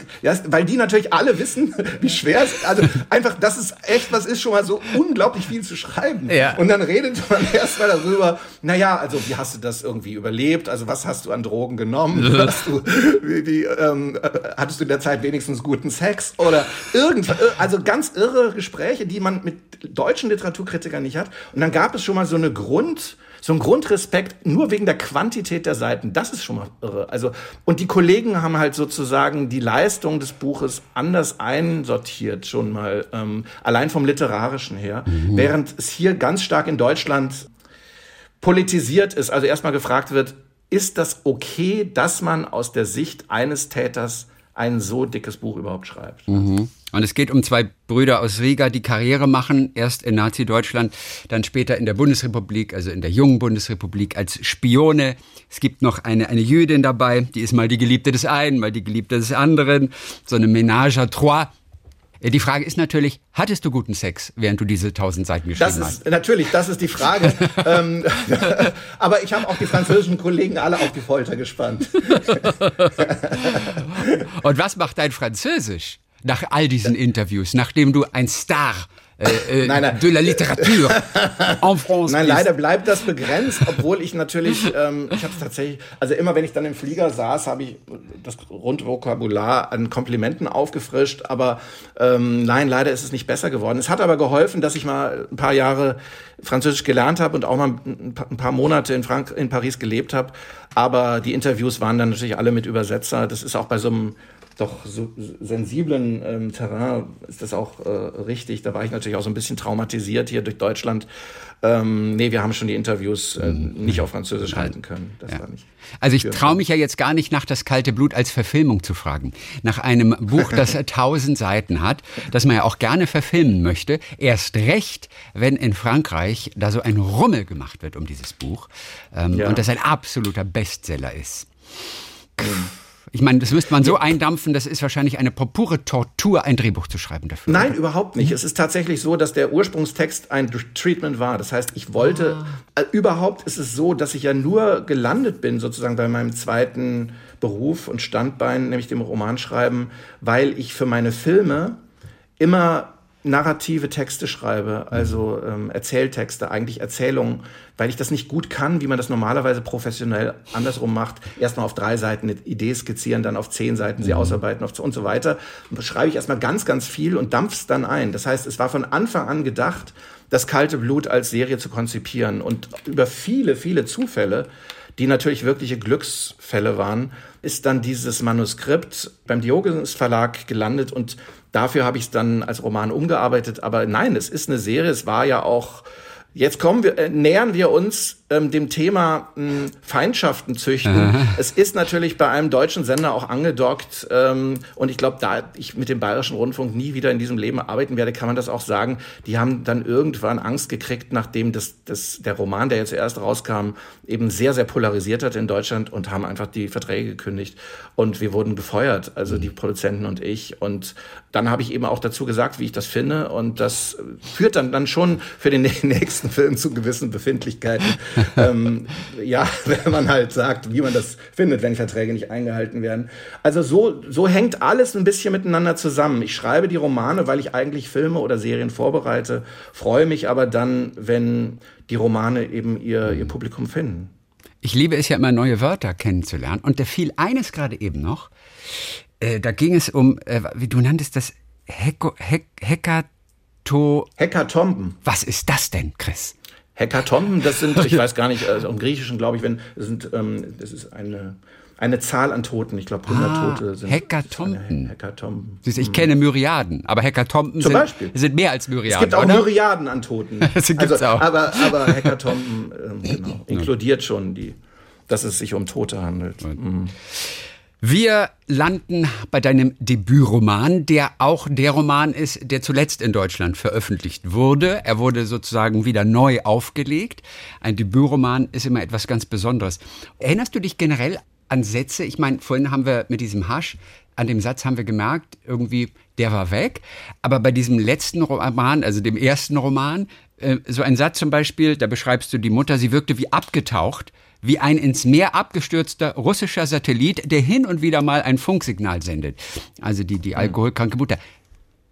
weil die natürlich alle wissen, [laughs] wie schwer es ist. Also einfach, das ist echt, was ist schon mal so unglaublich viel zu schreiben. Ja. Und dann redet man [laughs] erstmal darüber, naja, also wie hast du das irgendwie überlebt? Also was hast du an Drogen genommen? [laughs] Hast du, wie, wie, ähm, äh, hattest du in der Zeit wenigstens guten Sex? Oder irgendwas, also ganz irre Gespräche, die man mit deutschen Literaturkritikern nicht hat. Und dann gab es schon mal so eine Grund, so ein Grundrespekt nur wegen der Quantität der Seiten. Das ist schon mal irre. Also, und die Kollegen haben halt sozusagen die Leistung des Buches anders einsortiert, schon mal, ähm, allein vom Literarischen her. Während es hier ganz stark in Deutschland politisiert ist, also erstmal gefragt wird, ist das okay, dass man aus der Sicht eines Täters ein so dickes Buch überhaupt schreibt. Mhm. Und es geht um zwei Brüder aus Riga, die Karriere machen, erst in Nazi-Deutschland, dann später in der Bundesrepublik, also in der jungen Bundesrepublik als Spione. Es gibt noch eine, eine Jüdin dabei, die ist mal die Geliebte des einen, mal die Geliebte des anderen. So eine Ménage à trois. Die Frage ist natürlich, hattest du guten Sex, während du diese tausend Seiten geschrieben das ist, hast? Natürlich, das ist die Frage. [laughs] ähm, [laughs] aber ich habe auch die französischen Kollegen alle auf die Folter gespannt. [laughs] Und was macht dein Französisch nach all diesen Interviews, nachdem du ein Star äh, äh, nein, nein. de la littérature [laughs] en France. Nein, leider bleibt das begrenzt, obwohl ich natürlich, [laughs] ähm, ich habe es tatsächlich, also immer wenn ich dann im Flieger saß, habe ich das Grundvokabular an Komplimenten aufgefrischt, aber ähm, nein, leider ist es nicht besser geworden. Es hat aber geholfen, dass ich mal ein paar Jahre Französisch gelernt habe und auch mal ein paar Monate in, Frank in Paris gelebt habe. Aber die Interviews waren dann natürlich alle mit Übersetzer. Das ist auch bei so einem doch so sensiblen ähm, Terrain ist das auch äh, richtig. Da war ich natürlich auch so ein bisschen traumatisiert hier durch Deutschland. Ähm, nee, wir haben schon die Interviews äh, mhm. nicht auf Französisch halten können. Das ja. war nicht. Also ich traue mich ja jetzt gar nicht nach das kalte Blut als Verfilmung zu fragen. Nach einem Buch, das [laughs] tausend Seiten hat, das man ja auch gerne verfilmen möchte. Erst recht, wenn in Frankreich da so ein Rummel gemacht wird um dieses Buch ähm, ja. und das ein absoluter Bestseller ist. Mhm. Ich meine, das müsste man so eindampfen, das ist wahrscheinlich eine pure Tortur, ein Drehbuch zu schreiben dafür. Nein, oder? überhaupt nicht. Es ist tatsächlich so, dass der Ursprungstext ein Treatment war. Das heißt, ich wollte, ah. äh, überhaupt ist es so, dass ich ja nur gelandet bin, sozusagen bei meinem zweiten Beruf und Standbein, nämlich dem Romanschreiben, weil ich für meine Filme immer narrative Texte schreibe, also ähm, Erzähltexte, eigentlich Erzählungen, weil ich das nicht gut kann, wie man das normalerweise professionell andersrum macht. Erstmal auf drei Seiten eine Idee skizzieren, dann auf zehn Seiten sie mhm. ausarbeiten auf, und so weiter. Und schreibe ich erstmal ganz, ganz viel und dampf's dann ein. Das heißt, es war von Anfang an gedacht, das kalte Blut als Serie zu konzipieren. Und über viele, viele Zufälle, die natürlich wirkliche Glücksfälle waren, ist dann dieses Manuskript beim Diogenes Verlag gelandet und Dafür habe ich es dann als Roman umgearbeitet. Aber nein, es ist eine Serie. Es war ja auch Jetzt kommen wir, äh, nähern wir uns ähm, dem Thema mh, Feindschaften züchten. Es ist natürlich bei einem deutschen Sender auch angedockt. Ähm, und ich glaube, da ich mit dem Bayerischen Rundfunk nie wieder in diesem Leben arbeiten werde, kann man das auch sagen. Die haben dann irgendwann Angst gekriegt, nachdem das, das, der Roman, der jetzt erst rauskam, eben sehr, sehr polarisiert hat in Deutschland und haben einfach die Verträge gekündigt. Und wir wurden gefeuert, also die Produzenten und ich. Und dann habe ich eben auch dazu gesagt, wie ich das finde. Und das führt dann, dann schon für den [laughs] nächsten Film zu gewissen Befindlichkeiten. [laughs] ähm, ja, [laughs] wenn man halt sagt, wie man das findet, wenn Verträge nicht eingehalten werden. Also so, so hängt alles ein bisschen miteinander zusammen. Ich schreibe die Romane, weil ich eigentlich Filme oder Serien vorbereite, freue mich aber dann, wenn die Romane eben ihr, ihr Publikum finden. Ich liebe es ja immer, neue Wörter kennenzulernen. Und da fiel eines gerade eben noch. Äh, da ging es um, äh, wie du nanntest das, Heko, Hek, Hekato... Hekatomben. Was ist das denn, Chris? Hekatomben, das sind, ich [laughs] weiß gar nicht, also im Griechischen glaube ich, wenn, das sind, ähm, das ist eine, eine Zahl an Toten. Ich glaube, 100 ah, Tote sind. Hekatomben. Hekatomben. Ich kenne Myriaden, aber Hekatomben sind, sind, mehr als Myriaden. Es gibt auch oder? Myriaden an Toten. [laughs] das gibt's also, auch. Aber, aber Hekatomben ähm, [laughs] genau, inkludiert schon die, dass es sich um Tote handelt. Mhm. Wir landen bei deinem Debütroman, der auch der Roman ist, der zuletzt in Deutschland veröffentlicht wurde. Er wurde sozusagen wieder neu aufgelegt. Ein Debütroman ist immer etwas ganz Besonderes. Erinnerst du dich generell an Sätze? Ich meine, vorhin haben wir mit diesem Hasch, an dem Satz haben wir gemerkt, irgendwie, der war weg. Aber bei diesem letzten Roman, also dem ersten Roman, äh, so ein Satz zum Beispiel, da beschreibst du die Mutter, sie wirkte wie abgetaucht wie ein ins Meer abgestürzter russischer Satellit, der hin und wieder mal ein Funksignal sendet. Also die, die alkoholkranke Mutter.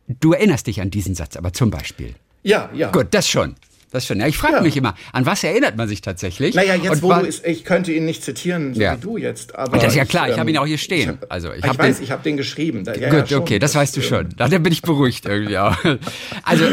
Du erinnerst dich an diesen Satz aber zum Beispiel. Ja, ja. Gut, das schon. Das schon. Ja, ich frage ja. mich immer, an was erinnert man sich tatsächlich? Naja, jetzt, und wo du ist, ich könnte ihn nicht zitieren, so ja. wie du jetzt. Aber das ist ja klar, ich, ich habe ihn auch hier stehen. Ich, also, ich, ich weiß, den, ich habe den geschrieben. Da, ja, gut, ja, okay, das, das weißt du schon. Da bin ich beruhigt irgendwie auch. [laughs] Also,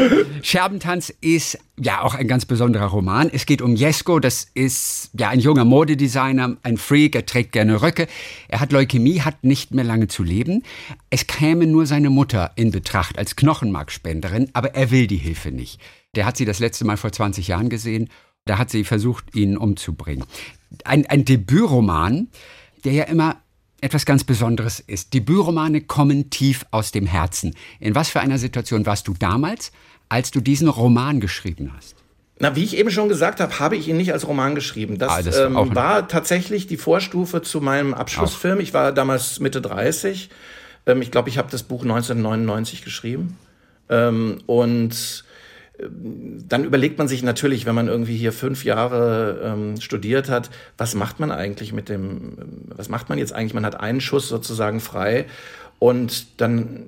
Scherbentanz ist ja auch ein ganz besonderer Roman. Es geht um Jesko, das ist ja ein junger Modedesigner, ein Freak, er trägt gerne Röcke. Er hat Leukämie, hat nicht mehr lange zu leben. Es käme nur seine Mutter in Betracht als Knochenmarkspenderin, aber er will die Hilfe nicht. Der hat sie das letzte Mal vor 20 Jahren gesehen. Da hat sie versucht, ihn umzubringen. Ein, ein Debütroman, der ja immer etwas ganz Besonderes ist. Debütromane kommen tief aus dem Herzen. In was für einer Situation warst du damals, als du diesen Roman geschrieben hast? Na, wie ich eben schon gesagt habe, habe ich ihn nicht als Roman geschrieben. Das, ah, das ähm, war tatsächlich die Vorstufe zu meinem Abschlussfilm. Auch. Ich war damals Mitte 30. Ähm, ich glaube, ich habe das Buch 1999 geschrieben. Ähm, und dann überlegt man sich natürlich, wenn man irgendwie hier fünf Jahre ähm, studiert hat, was macht man eigentlich mit dem, was macht man jetzt eigentlich? Man hat einen Schuss sozusagen frei und dann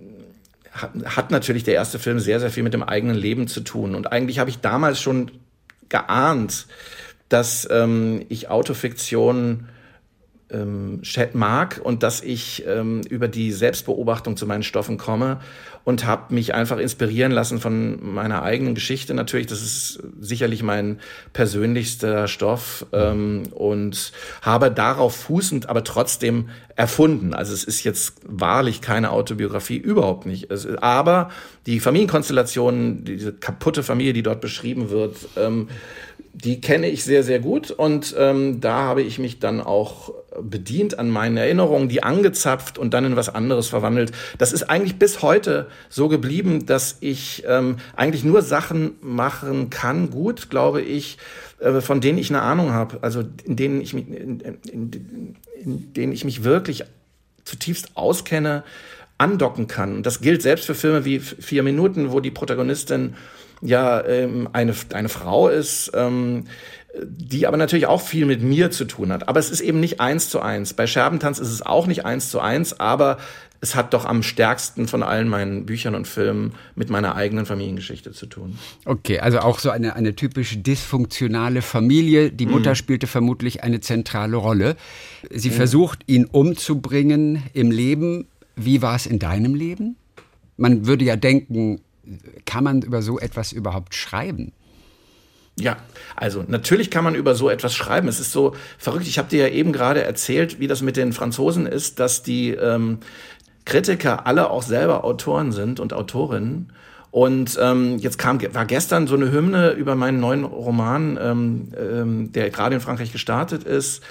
hat, hat natürlich der erste Film sehr, sehr viel mit dem eigenen Leben zu tun. Und eigentlich habe ich damals schon geahnt, dass ähm, ich Autofiktion ähm, mag und dass ich ähm, über die Selbstbeobachtung zu meinen Stoffen komme und habe mich einfach inspirieren lassen von meiner eigenen Geschichte natürlich. Das ist sicherlich mein persönlichster Stoff ähm, und habe darauf fußend, aber trotzdem erfunden. Also es ist jetzt wahrlich keine Autobiografie, überhaupt nicht. Es, aber die Familienkonstellation, diese kaputte Familie, die dort beschrieben wird, ähm, die kenne ich sehr, sehr gut und ähm, da habe ich mich dann auch bedient an meinen Erinnerungen, die angezapft und dann in was anderes verwandelt. Das ist eigentlich bis heute so geblieben, dass ich ähm, eigentlich nur Sachen machen kann, gut, glaube ich, äh, von denen ich eine Ahnung habe, also in denen ich mich, in, in, in denen ich mich wirklich zutiefst auskenne, andocken kann. Und das gilt selbst für Filme wie Vier Minuten, wo die Protagonistin ja ähm, eine, eine Frau ist, ähm, die aber natürlich auch viel mit mir zu tun hat. Aber es ist eben nicht eins zu eins. Bei Scherbentanz ist es auch nicht eins zu eins, aber es hat doch am stärksten von allen meinen Büchern und Filmen mit meiner eigenen Familiengeschichte zu tun. Okay, also auch so eine, eine typisch dysfunktionale Familie. Die Mutter mhm. spielte vermutlich eine zentrale Rolle. Sie mhm. versucht, ihn umzubringen im Leben. Wie war es in deinem Leben? Man würde ja denken, kann man über so etwas überhaupt schreiben? Ja, also natürlich kann man über so etwas schreiben. Es ist so verrückt. Ich habe dir ja eben gerade erzählt, wie das mit den Franzosen ist, dass die ähm, Kritiker alle auch selber Autoren sind und Autorinnen. Und ähm, jetzt kam war gestern so eine Hymne über meinen neuen Roman, ähm, ähm, der gerade in Frankreich gestartet ist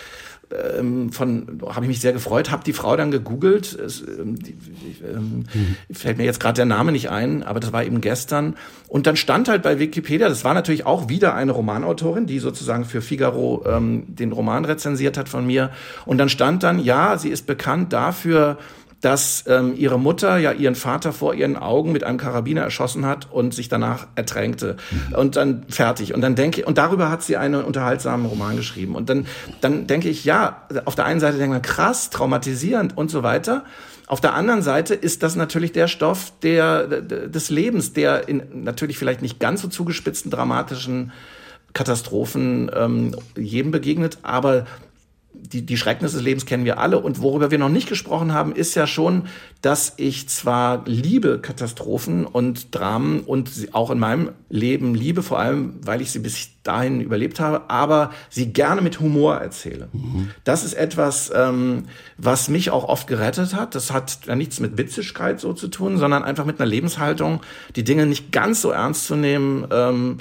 ähm, von habe ich mich sehr gefreut, habe die Frau dann gegoogelt. Es, ähm, die, ähm, mhm. Fällt mir jetzt gerade der Name nicht ein, aber das war eben gestern. Und dann stand halt bei Wikipedia, das war natürlich auch wieder eine Romanautorin, die sozusagen für Figaro ähm, den Roman rezensiert hat von mir. Und dann stand dann, ja, sie ist bekannt dafür, dass ähm, ihre Mutter ja ihren Vater vor ihren Augen mit einem Karabiner erschossen hat und sich danach ertränkte. Mhm. und dann fertig. Und dann denke und darüber hat sie einen unterhaltsamen Roman geschrieben. Und dann dann denke ich ja auf der einen Seite denkt man krass traumatisierend und so weiter. Auf der anderen Seite ist das natürlich der Stoff der des Lebens der in natürlich vielleicht nicht ganz so zugespitzten dramatischen Katastrophen ähm, jedem begegnet. Aber die, die Schrecknisse des Lebens kennen wir alle. Und worüber wir noch nicht gesprochen haben, ist ja schon, dass ich zwar liebe Katastrophen und Dramen und sie auch in meinem Leben liebe, vor allem, weil ich sie bis dahin überlebt habe, aber sie gerne mit Humor erzähle. Mhm. Das ist etwas, ähm, was mich auch oft gerettet hat. Das hat ja nichts mit Witzigkeit so zu tun, sondern einfach mit einer Lebenshaltung, die Dinge nicht ganz so ernst zu nehmen. Ähm,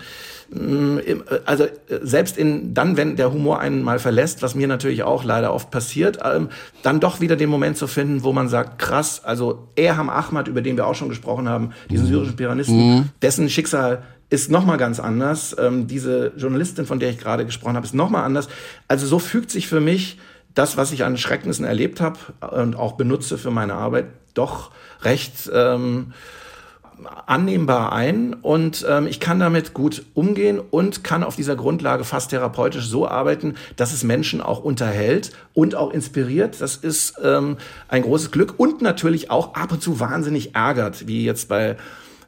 also selbst in dann, wenn der Humor einen mal verlässt, was mir natürlich auch leider oft passiert, ähm, dann doch wieder den Moment zu finden, wo man sagt, krass, also Erham Ahmad, über den wir auch schon gesprochen haben, diesen mhm. syrischen Piranisten, mhm. dessen Schicksal ist nochmal ganz anders. Ähm, diese Journalistin, von der ich gerade gesprochen habe, ist nochmal anders. Also so fügt sich für mich das, was ich an Schrecknissen erlebt habe und auch benutze für meine Arbeit, doch recht ähm, annehmbar ein und ähm, ich kann damit gut umgehen und kann auf dieser Grundlage fast therapeutisch so arbeiten, dass es Menschen auch unterhält und auch inspiriert. Das ist ähm, ein großes Glück und natürlich auch ab und zu wahnsinnig ärgert, wie jetzt bei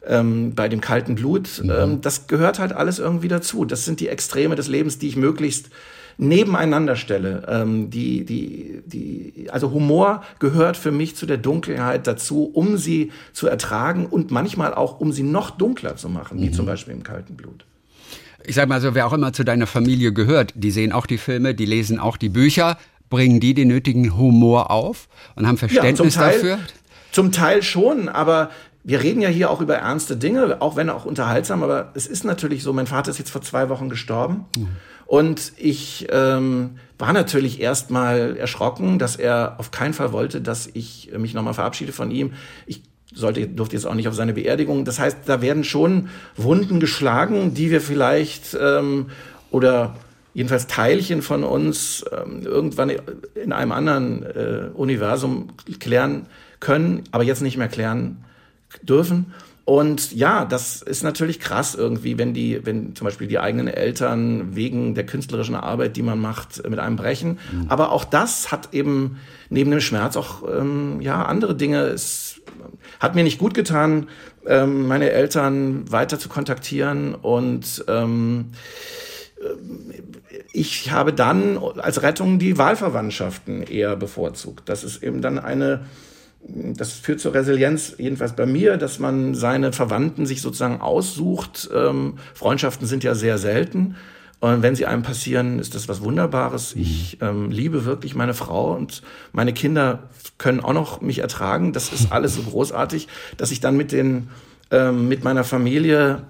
ähm, bei dem kalten Blut. Mhm. Ähm, das gehört halt alles irgendwie dazu. Das sind die Extreme des Lebens, die ich möglichst nebeneinander stelle. Ähm, die, die, die, also Humor gehört für mich zu der Dunkelheit dazu, um sie zu ertragen und manchmal auch, um sie noch dunkler zu machen, mhm. wie zum Beispiel im kalten Blut. Ich sag mal so, wer auch immer zu deiner Familie gehört, die sehen auch die Filme, die lesen auch die Bücher, bringen die den nötigen Humor auf und haben Verständnis ja, zum Teil, dafür? Zum Teil schon, aber wir reden ja hier auch über ernste Dinge, auch wenn auch unterhaltsam, aber es ist natürlich so, mein Vater ist jetzt vor zwei Wochen gestorben. Mhm. Und ich ähm, war natürlich erstmal erschrocken, dass er auf keinen Fall wollte, dass ich mich nochmal verabschiede von ihm. Ich sollte, durfte jetzt auch nicht auf seine Beerdigung. Das heißt, da werden schon Wunden geschlagen, die wir vielleicht ähm, oder jedenfalls Teilchen von uns ähm, irgendwann in einem anderen äh, Universum klären können, aber jetzt nicht mehr klären dürfen. Und ja, das ist natürlich krass irgendwie, wenn die, wenn zum Beispiel die eigenen Eltern wegen der künstlerischen Arbeit, die man macht, mit einem brechen. Mhm. Aber auch das hat eben neben dem Schmerz auch ähm, ja andere Dinge. Es hat mir nicht gut getan, ähm, meine Eltern weiter zu kontaktieren und ähm, ich habe dann als Rettung die Wahlverwandtschaften eher bevorzugt. Das ist eben dann eine, das führt zur Resilienz, jedenfalls bei mir, dass man seine Verwandten sich sozusagen aussucht. Ähm, Freundschaften sind ja sehr selten. Und wenn sie einem passieren, ist das was Wunderbares. Mhm. Ich ähm, liebe wirklich meine Frau und meine Kinder können auch noch mich ertragen. Das ist [laughs] alles so großartig, dass ich dann mit den, ähm, mit meiner Familie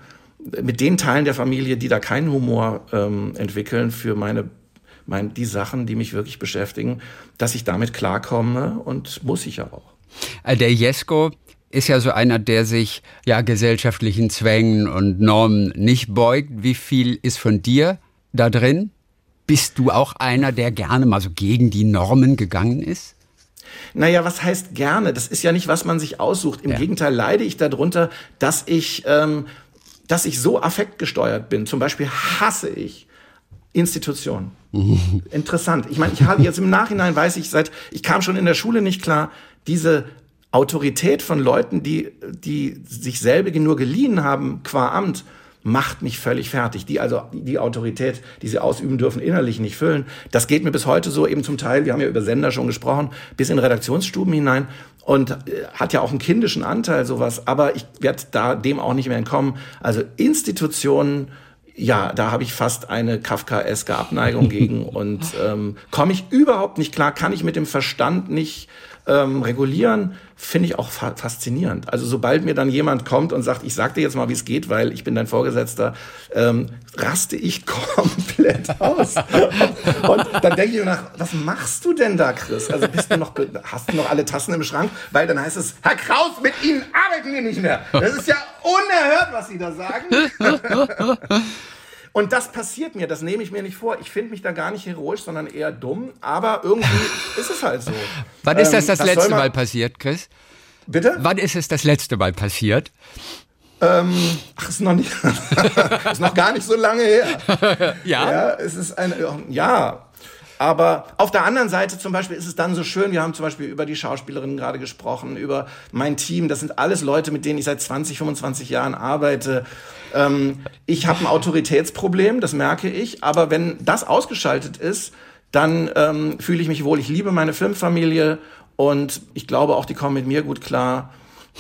mit den Teilen der Familie, die da keinen Humor ähm, entwickeln für meine, mein, die Sachen, die mich wirklich beschäftigen, dass ich damit klarkomme und muss ich ja auch. Äh, der Jesko ist ja so einer, der sich ja gesellschaftlichen Zwängen und Normen nicht beugt. Wie viel ist von dir da drin? Bist du auch einer, der gerne mal so gegen die Normen gegangen ist? Naja, was heißt gerne? Das ist ja nicht, was man sich aussucht. Im ja. Gegenteil leide ich darunter, dass ich ähm, dass ich so affektgesteuert bin. Zum Beispiel hasse ich Institutionen. [laughs] Interessant. Ich meine, ich habe jetzt im Nachhinein weiß ich seit, ich kam schon in der Schule nicht klar, diese Autorität von Leuten, die, die sich selber nur geliehen haben qua Amt, macht mich völlig fertig. Die also die Autorität, die sie ausüben dürfen, innerlich nicht füllen. Das geht mir bis heute so eben zum Teil. Wir haben ja über Sender schon gesprochen, bis in Redaktionsstuben hinein und äh, hat ja auch einen kindischen Anteil sowas. Aber ich werde da dem auch nicht mehr entkommen. Also Institutionen ja, da habe ich fast eine Kafkaeske Abneigung gegen [laughs] und ähm, komme ich überhaupt nicht klar, kann ich mit dem Verstand nicht ähm, regulieren, finde ich auch fa faszinierend. Also sobald mir dann jemand kommt und sagt, ich sag dir jetzt mal, wie es geht, weil ich bin dein Vorgesetzter, ähm, raste ich [laughs] komplett aus. und dann denke ich mir nach, was machst du denn da, Chris? Also bist du noch, hast du noch alle Tassen im Schrank? Weil dann heißt es, Herr Kraus, mit Ihnen arbeiten wir nicht mehr. Das ist ja unerhört, was Sie da sagen. [laughs] Und das passiert mir, das nehme ich mir nicht vor. Ich finde mich da gar nicht heroisch, sondern eher dumm. Aber irgendwie [laughs] ist es halt so. Wann ist das ähm, das ähm, letzte Mal passiert, Chris? Bitte? Wann ist es das letzte Mal passiert? Ähm, ach, ist noch nicht, [laughs] ist noch gar nicht so lange her. [laughs] ja? Ja, es ist ein, ja, aber auf der anderen Seite zum Beispiel ist es dann so schön, wir haben zum Beispiel über die Schauspielerinnen gerade gesprochen, über mein Team. Das sind alles Leute, mit denen ich seit 20, 25 Jahren arbeite. Ähm, ich habe ein Autoritätsproblem, das merke ich. Aber wenn das ausgeschaltet ist, dann ähm, fühle ich mich wohl. Ich liebe meine Filmfamilie und ich glaube auch, die kommen mit mir gut klar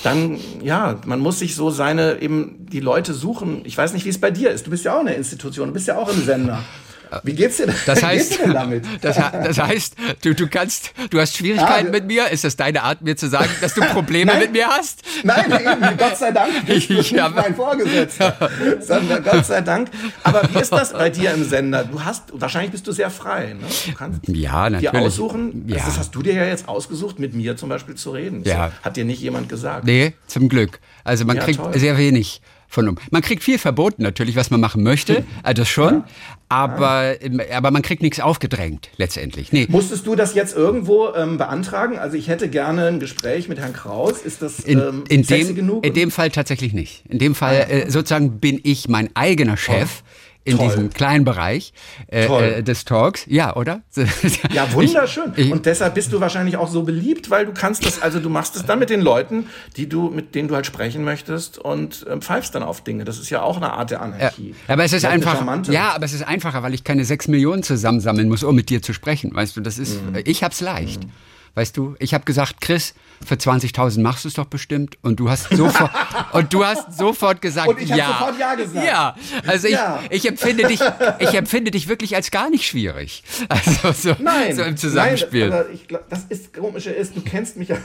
dann, ja, man muss sich so seine, eben die Leute suchen. Ich weiß nicht, wie es bei dir ist. Du bist ja auch eine Institution, du bist ja auch im Sender. [laughs] Wie geht's dir, das heißt, dir damit? [laughs] Das, das, heißt, du, du kannst, du hast Schwierigkeiten ah, mit mir. Ist das deine Art, mir zu sagen, dass du Probleme [laughs] mit mir hast? Nein, eben, Gott sei Dank [laughs] bist du nicht mein Vorgesetzter. Sondern Gott sei Dank. Aber wie ist das bei dir im Sender? Du hast, wahrscheinlich bist du sehr frei. Ne? Du kannst ja, natürlich. dir aussuchen. Ja. Das hast du dir ja jetzt ausgesucht, mit mir zum Beispiel zu reden. Ja. So, hat dir nicht jemand gesagt. Nee, zum Glück. Also man ja, kriegt toll. sehr wenig von. Man kriegt viel verboten natürlich, was man machen möchte, also schon, ja. Aber, aber man kriegt nichts aufgedrängt letztendlich. Nee. Musstest du das jetzt irgendwo ähm, beantragen? Also ich hätte gerne ein Gespräch mit Herrn Kraus. Ist das ähm, in, in dem, genug? In dem Fall tatsächlich nicht. In dem Fall ah, äh, sozusagen bin ich mein eigener Chef. Oh in Toll. diesem kleinen Bereich äh, äh, des Talks. Ja, oder? [laughs] ja, wunderschön. Ich, ich, und deshalb bist du wahrscheinlich auch so beliebt, weil du kannst das, also du machst es dann mit den Leuten, die du, mit denen du halt sprechen möchtest und ähm, pfeifst dann auf Dinge. Das ist ja auch eine Art der Anarchie. Ja, aber es ist einfach, ja, aber es ist einfacher, weil ich keine sechs Millionen zusammensammeln muss, um mit dir zu sprechen. Weißt du, das ist, mhm. ich hab's leicht. Mhm. Weißt du, ich habe gesagt, Chris, für 20.000 machst du es doch bestimmt. Und du hast sofort, [laughs] und du hast sofort gesagt, und ich ja. sofort ja gesagt. Ja, also ich, ja. ich empfinde dich, ich empfinde dich wirklich als gar nicht schwierig. Also so, nein, so im Zusammenspiel. Nein, ich, das ist komische ist, du kennst mich ja,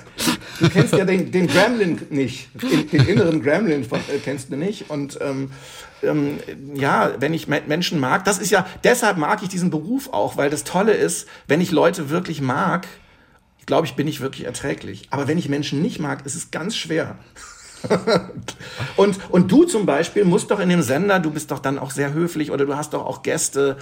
du kennst ja den, den Gremlin nicht, den, den inneren Gremlin von, äh, kennst du nicht und ähm, ähm, ja, wenn ich Menschen mag, das ist ja, deshalb mag ich diesen Beruf auch, weil das Tolle ist, wenn ich Leute wirklich mag, glaube ich, bin ich wirklich erträglich. Aber wenn ich Menschen nicht mag, ist es ganz schwer. [laughs] und, und du zum Beispiel musst doch in dem Sender, du bist doch dann auch sehr höflich oder du hast doch auch Gäste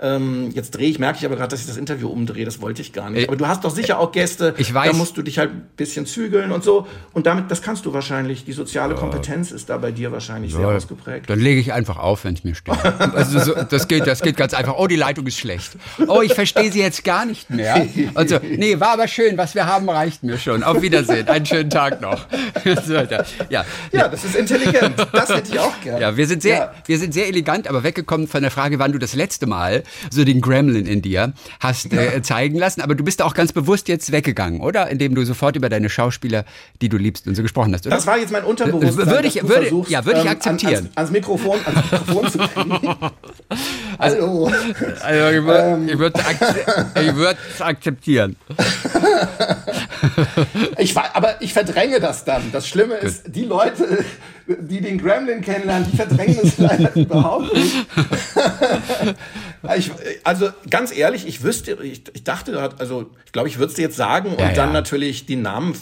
ähm, jetzt drehe ich, merke ich aber gerade, dass ich das Interview umdrehe. Das wollte ich gar nicht. Aber du hast doch sicher auch Gäste. Ich weiß. Da musst du dich halt ein bisschen zügeln und so. Und damit, das kannst du wahrscheinlich. Die soziale Kompetenz ist da bei dir wahrscheinlich ja. sehr ausgeprägt. Dann lege ich einfach auf, wenn es mir stimmt. also so, das geht, das geht ganz einfach. Oh, die Leitung ist schlecht. Oh, ich verstehe sie jetzt gar nicht mehr. Also, nee, war aber schön. Was wir haben, reicht mir schon. Auf Wiedersehen. Einen schönen Tag noch. ja. ja, das ist intelligent. Das hätte ich auch gerne. Ja, wir sind sehr, ja. wir sind sehr elegant, aber weggekommen von der Frage, wann du das letzte Mal so den Gremlin in dir hast äh, zeigen lassen. Aber du bist auch ganz bewusst jetzt weggegangen, oder? Indem du sofort über deine Schauspieler, die du liebst und so gesprochen hast, oder? Das war jetzt mein Unterbewusstsein. Würde ich, würde, versuchst, ja, würde ich akzeptieren. Ähm, ans, ans, Mikrofon, ans Mikrofon zu kriegen. [laughs] Also, also ich würde ähm. würd, ich würd akzeptieren. [laughs] ich, aber ich verdränge das dann. Das Schlimme ist, die Leute, die den Gremlin kennenlernen, die verdrängen es [laughs] leider überhaupt nicht. ich, also ganz ehrlich, ich wüsste, ich, ich dachte, also ich glaube, ich würde es dir jetzt sagen und ja, dann natürlich die Namen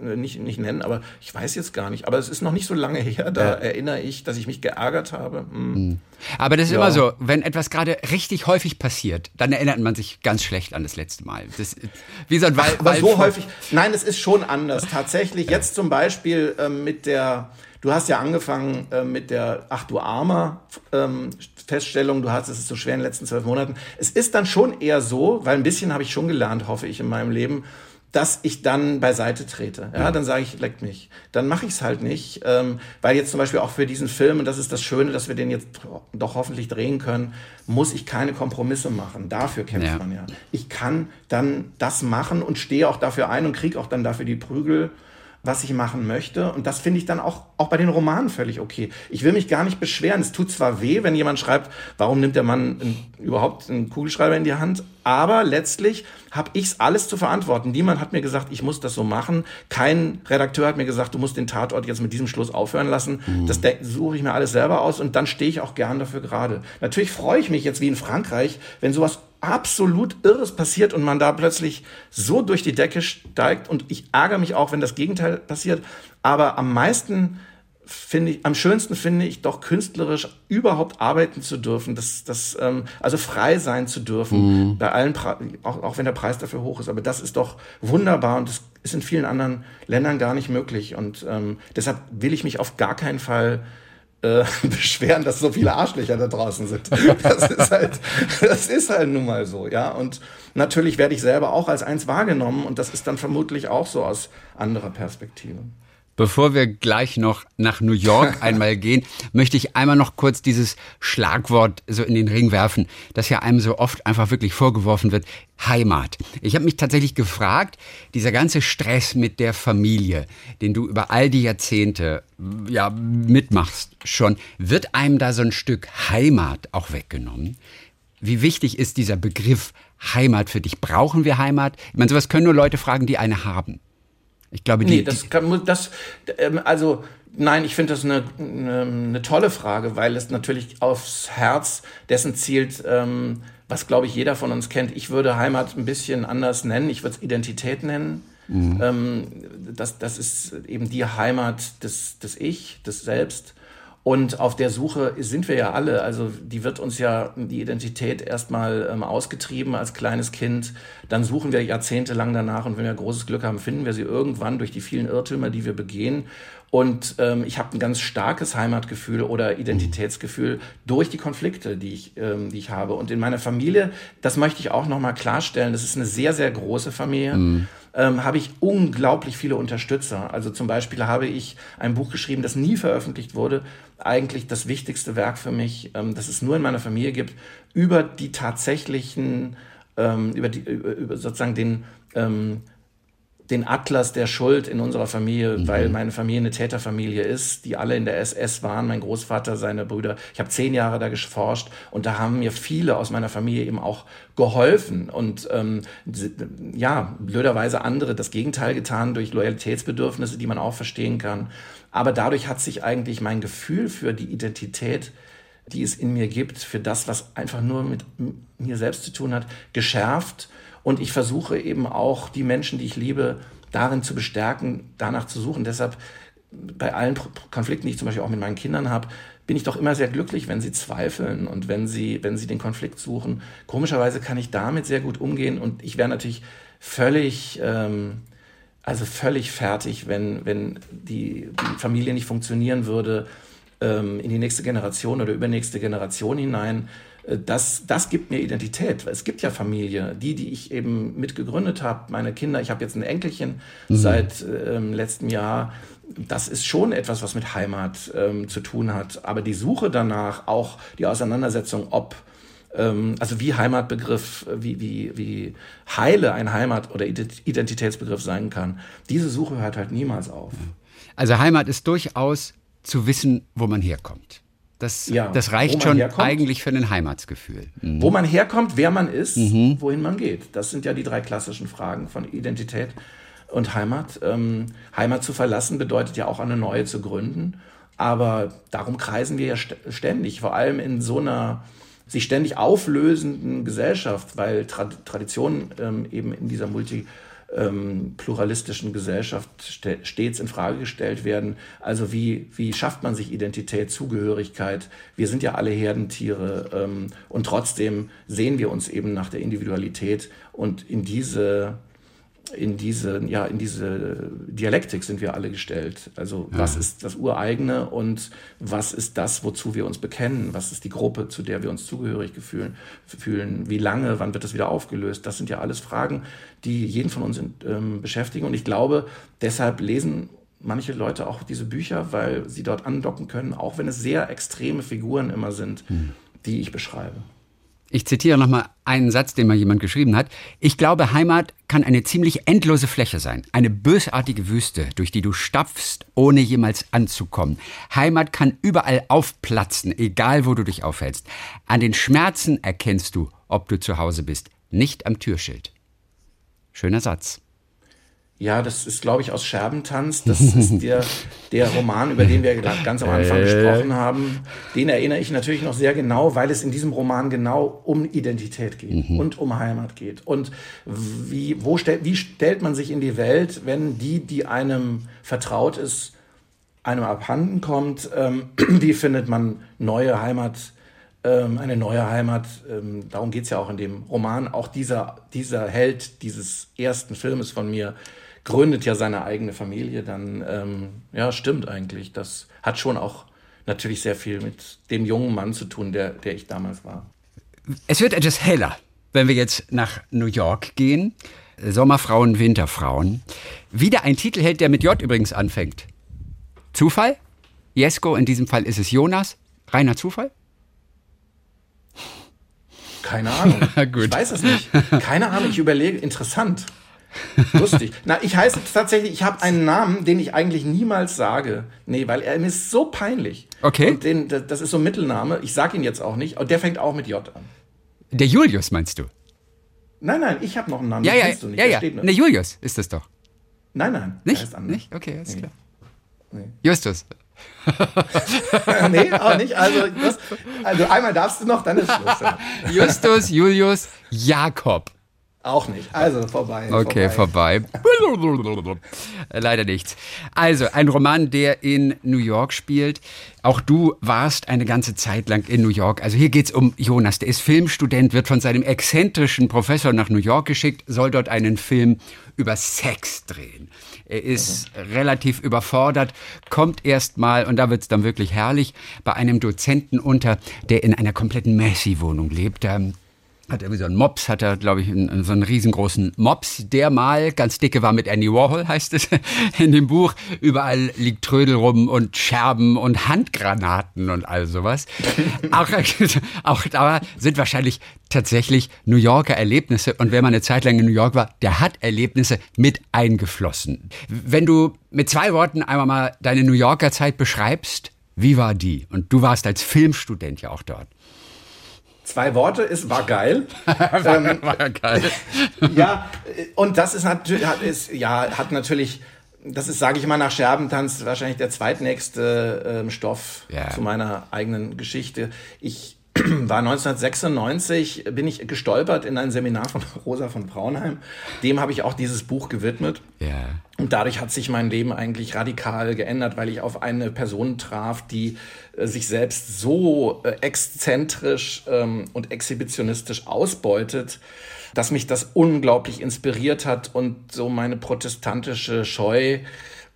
nicht, nicht nennen, aber ich weiß jetzt gar nicht. Aber es ist noch nicht so lange her, da ja. erinnere ich, dass ich mich geärgert habe. Hm. hm. Aber das ist immer so, wenn etwas gerade richtig häufig passiert, dann erinnert man sich ganz schlecht an das letzte Mal. Das, wie so ein Wald. Aber so häufig, nein, es ist schon anders. Tatsächlich, jetzt zum Beispiel ähm, mit der Du hast ja angefangen äh, mit der Ach du Armer ähm, Feststellung, du hast es ist so schwer in den letzten zwölf Monaten. Es ist dann schon eher so, weil ein bisschen habe ich schon gelernt, hoffe ich, in meinem Leben, dass ich dann beiseite trete. Ja, dann sage ich, leckt mich. Dann mache ich es halt nicht, ähm, weil jetzt zum Beispiel auch für diesen Film, und das ist das Schöne, dass wir den jetzt doch hoffentlich drehen können, muss ich keine Kompromisse machen. Dafür kämpft ja. man ja. Ich kann dann das machen und stehe auch dafür ein und kriege auch dann dafür die Prügel was ich machen möchte. Und das finde ich dann auch, auch bei den Romanen völlig okay. Ich will mich gar nicht beschweren. Es tut zwar weh, wenn jemand schreibt, warum nimmt der Mann einen, überhaupt einen Kugelschreiber in die Hand, aber letztlich habe ich es alles zu verantworten. Niemand hat mir gesagt, ich muss das so machen. Kein Redakteur hat mir gesagt, du musst den Tatort jetzt mit diesem Schluss aufhören lassen. Mhm. Das suche ich mir alles selber aus und dann stehe ich auch gern dafür gerade. Natürlich freue ich mich jetzt wie in Frankreich, wenn sowas absolut Irres passiert und man da plötzlich so durch die Decke steigt. Und ich ärgere mich auch, wenn das Gegenteil passiert. Aber am meisten finde ich, am schönsten finde ich doch künstlerisch überhaupt arbeiten zu dürfen, das, das, ähm, also frei sein zu dürfen, mhm. bei allen, auch, auch wenn der Preis dafür hoch ist. Aber das ist doch wunderbar und das ist in vielen anderen Ländern gar nicht möglich. Und ähm, deshalb will ich mich auf gar keinen Fall äh, [laughs] beschweren, dass so viele Arschlöcher da draußen sind. Das ist halt, das ist halt nun mal so, ja. Und natürlich werde ich selber auch als eins wahrgenommen und das ist dann vermutlich auch so aus anderer Perspektive. Bevor wir gleich noch nach New York [laughs] einmal gehen, möchte ich einmal noch kurz dieses Schlagwort so in den Ring werfen, das ja einem so oft einfach wirklich vorgeworfen wird, Heimat. Ich habe mich tatsächlich gefragt, dieser ganze Stress mit der Familie, den du über all die Jahrzehnte ja mitmachst schon, wird einem da so ein Stück Heimat auch weggenommen? Wie wichtig ist dieser Begriff Heimat für dich? Brauchen wir Heimat? Ich meine, sowas können nur Leute fragen, die eine haben. Ich glaube, die. Nee, das kann, das, ähm, also, nein, ich finde das eine, eine, eine, tolle Frage, weil es natürlich aufs Herz dessen zielt, ähm, was, glaube ich, jeder von uns kennt. Ich würde Heimat ein bisschen anders nennen. Ich würde es Identität nennen. Mhm. Ähm, das, das ist eben die Heimat des, des Ich, des Selbst. Und auf der Suche sind wir ja alle. Also die wird uns ja die Identität erstmal ähm, ausgetrieben als kleines Kind. Dann suchen wir jahrzehntelang danach und wenn wir großes Glück haben, finden wir sie irgendwann durch die vielen Irrtümer, die wir begehen. Und ähm, ich habe ein ganz starkes Heimatgefühl oder Identitätsgefühl durch die Konflikte, die ich, ähm, die ich habe. Und in meiner Familie, das möchte ich auch nochmal klarstellen, das ist eine sehr, sehr große Familie. Mhm ähm, habe ich unglaublich viele Unterstützer. Also zum Beispiel habe ich ein Buch geschrieben, das nie veröffentlicht wurde, eigentlich das wichtigste Werk für mich, ähm, das es nur in meiner Familie gibt, über die tatsächlichen, ähm, über, die, über, über sozusagen den ähm, den Atlas der Schuld in unserer Familie, mhm. weil meine Familie eine Täterfamilie ist, die alle in der SS waren, mein Großvater, seine Brüder. Ich habe zehn Jahre da geforscht und da haben mir viele aus meiner Familie eben auch geholfen und ähm, ja, blöderweise andere das Gegenteil getan durch Loyalitätsbedürfnisse, die man auch verstehen kann. Aber dadurch hat sich eigentlich mein Gefühl für die Identität die es in mir gibt, für das, was einfach nur mit mir selbst zu tun hat, geschärft und ich versuche eben auch die Menschen, die ich liebe, darin zu bestärken, danach zu suchen. Deshalb bei allen Konflikten, die ich zum Beispiel auch mit meinen Kindern habe, bin ich doch immer sehr glücklich, wenn sie zweifeln und wenn sie, wenn sie den Konflikt suchen. Komischerweise kann ich damit sehr gut umgehen und ich wäre natürlich völlig, ähm, also völlig fertig, wenn, wenn die, die Familie nicht funktionieren würde ähm, in die nächste Generation oder übernächste Generation hinein. Äh, das, das gibt mir Identität. Es gibt ja Familie, die, die ich eben mitgegründet habe, meine Kinder. Ich habe jetzt ein Enkelchen mhm. seit ähm, letztem Jahr. Das ist schon etwas, was mit Heimat ähm, zu tun hat. Aber die Suche danach, auch die Auseinandersetzung, ob ähm, also wie Heimatbegriff, wie, wie, wie heile ein Heimat- oder Identitätsbegriff sein kann, diese Suche hört halt niemals auf. Also Heimat ist durchaus zu wissen, wo man herkommt. Das, ja, das reicht schon herkommt, eigentlich für ein Heimatsgefühl. Mhm. Wo man herkommt, wer man ist, mhm. wohin man geht. Das sind ja die drei klassischen Fragen von Identität und Heimat. Ähm, Heimat zu verlassen bedeutet ja auch eine neue zu gründen. Aber darum kreisen wir ja ständig, vor allem in so einer sich ständig auflösenden Gesellschaft, weil Tra Traditionen ähm, eben in dieser Multi ähm, pluralistischen Gesellschaft stets in Frage gestellt werden. Also wie, wie schafft man sich Identität, Zugehörigkeit? Wir sind ja alle Herdentiere ähm, und trotzdem sehen wir uns eben nach der Individualität und in diese in diese, ja, in diese Dialektik sind wir alle gestellt. Also ja. was ist das Ureigene und was ist das, wozu wir uns bekennen? Was ist die Gruppe, zu der wir uns zugehörig fühlen? fühlen? Wie lange? Wann wird das wieder aufgelöst? Das sind ja alles Fragen, die jeden von uns ähm, beschäftigen. Und ich glaube, deshalb lesen manche Leute auch diese Bücher, weil sie dort andocken können, auch wenn es sehr extreme Figuren immer sind, hm. die ich beschreibe. Ich zitiere nochmal einen Satz, den mal jemand geschrieben hat. Ich glaube, Heimat kann eine ziemlich endlose Fläche sein. Eine bösartige Wüste, durch die du stapfst, ohne jemals anzukommen. Heimat kann überall aufplatzen, egal wo du dich aufhältst. An den Schmerzen erkennst du, ob du zu Hause bist, nicht am Türschild. Schöner Satz. Ja, das ist, glaube ich, aus Scherbentanz. Das ist der, [laughs] der Roman, über den wir ganz am Anfang gesprochen haben. Den erinnere ich natürlich noch sehr genau, weil es in diesem Roman genau um Identität geht mhm. und um Heimat geht. Und wie, wo stell, wie stellt man sich in die Welt, wenn die, die einem vertraut ist, einem abhanden kommt? Ähm, [clears throat] wie findet man neue Heimat? Ähm, eine neue Heimat. Ähm, darum geht es ja auch in dem Roman. Auch dieser, dieser Held dieses ersten Filmes von mir gründet ja seine eigene Familie, dann ähm, ja, stimmt eigentlich. Das hat schon auch natürlich sehr viel mit dem jungen Mann zu tun, der, der ich damals war. Es wird etwas heller, wenn wir jetzt nach New York gehen. Sommerfrauen, Winterfrauen. Wieder ein Titelheld, der mit J übrigens anfängt. Zufall? Jesko, in diesem Fall ist es Jonas. Reiner Zufall? Keine Ahnung. [laughs] ich weiß es nicht. Keine Ahnung, ich überlege. Interessant. Lustig. Na, ich heiße tatsächlich, ich habe einen Namen, den ich eigentlich niemals sage. Nee, weil er mir ist so peinlich. Okay. Und den, das ist so ein Mittelname. Ich sage ihn jetzt auch nicht. Und der fängt auch mit J an. Der Julius meinst du? Nein, nein, ich habe noch einen Namen. Ja, ja, du nicht. ja, ja. Ne, Julius ist das doch. Nein, nein. Nicht? Nicht? Okay, alles nee. klar. Nee. Justus. [laughs] nee, auch nicht. Also, das, also einmal darfst du noch, dann ist Schluss. Ja. [laughs] Justus, Julius, Jakob. Auch nicht. Also vorbei. Okay, vorbei. vorbei. [laughs] Leider nichts. Also, ein Roman, der in New York spielt. Auch du warst eine ganze Zeit lang in New York. Also hier geht es um Jonas. Der ist Filmstudent, wird von seinem exzentrischen Professor nach New York geschickt, soll dort einen Film über Sex drehen. Er ist mhm. relativ überfordert, kommt erst mal, und da wird es dann wirklich herrlich, bei einem Dozenten unter, der in einer kompletten Messi-Wohnung lebt. Hat irgendwie so einen Mops, hat er, glaube ich, einen, so einen riesengroßen Mops, der mal ganz dicke war mit Andy Warhol, [laughs] heißt es in dem Buch. Überall liegt Trödel rum und Scherben und Handgranaten und all sowas. [laughs] auch, auch da sind wahrscheinlich tatsächlich New Yorker Erlebnisse. Und wer mal eine Zeit lang in New York war, der hat Erlebnisse mit eingeflossen. Wenn du mit zwei Worten einmal mal deine New Yorker Zeit beschreibst, wie war die? Und du warst als Filmstudent ja auch dort. Zwei Worte ist, war geil. [laughs] war, ähm, war geil. [laughs] ja, und das ist natürlich, hat, ist, ja, hat natürlich, das ist, sage ich mal, nach Scherbentanz wahrscheinlich der zweitnächste ähm, Stoff ja. zu meiner eigenen Geschichte. Ich [clears throat] war 1996, bin ich gestolpert in ein Seminar von [laughs] Rosa von Braunheim. Dem habe ich auch dieses Buch gewidmet. Ja. Und dadurch hat sich mein Leben eigentlich radikal geändert, weil ich auf eine Person traf, die äh, sich selbst so äh, exzentrisch ähm, und exhibitionistisch ausbeutet, dass mich das unglaublich inspiriert hat und so meine protestantische Scheu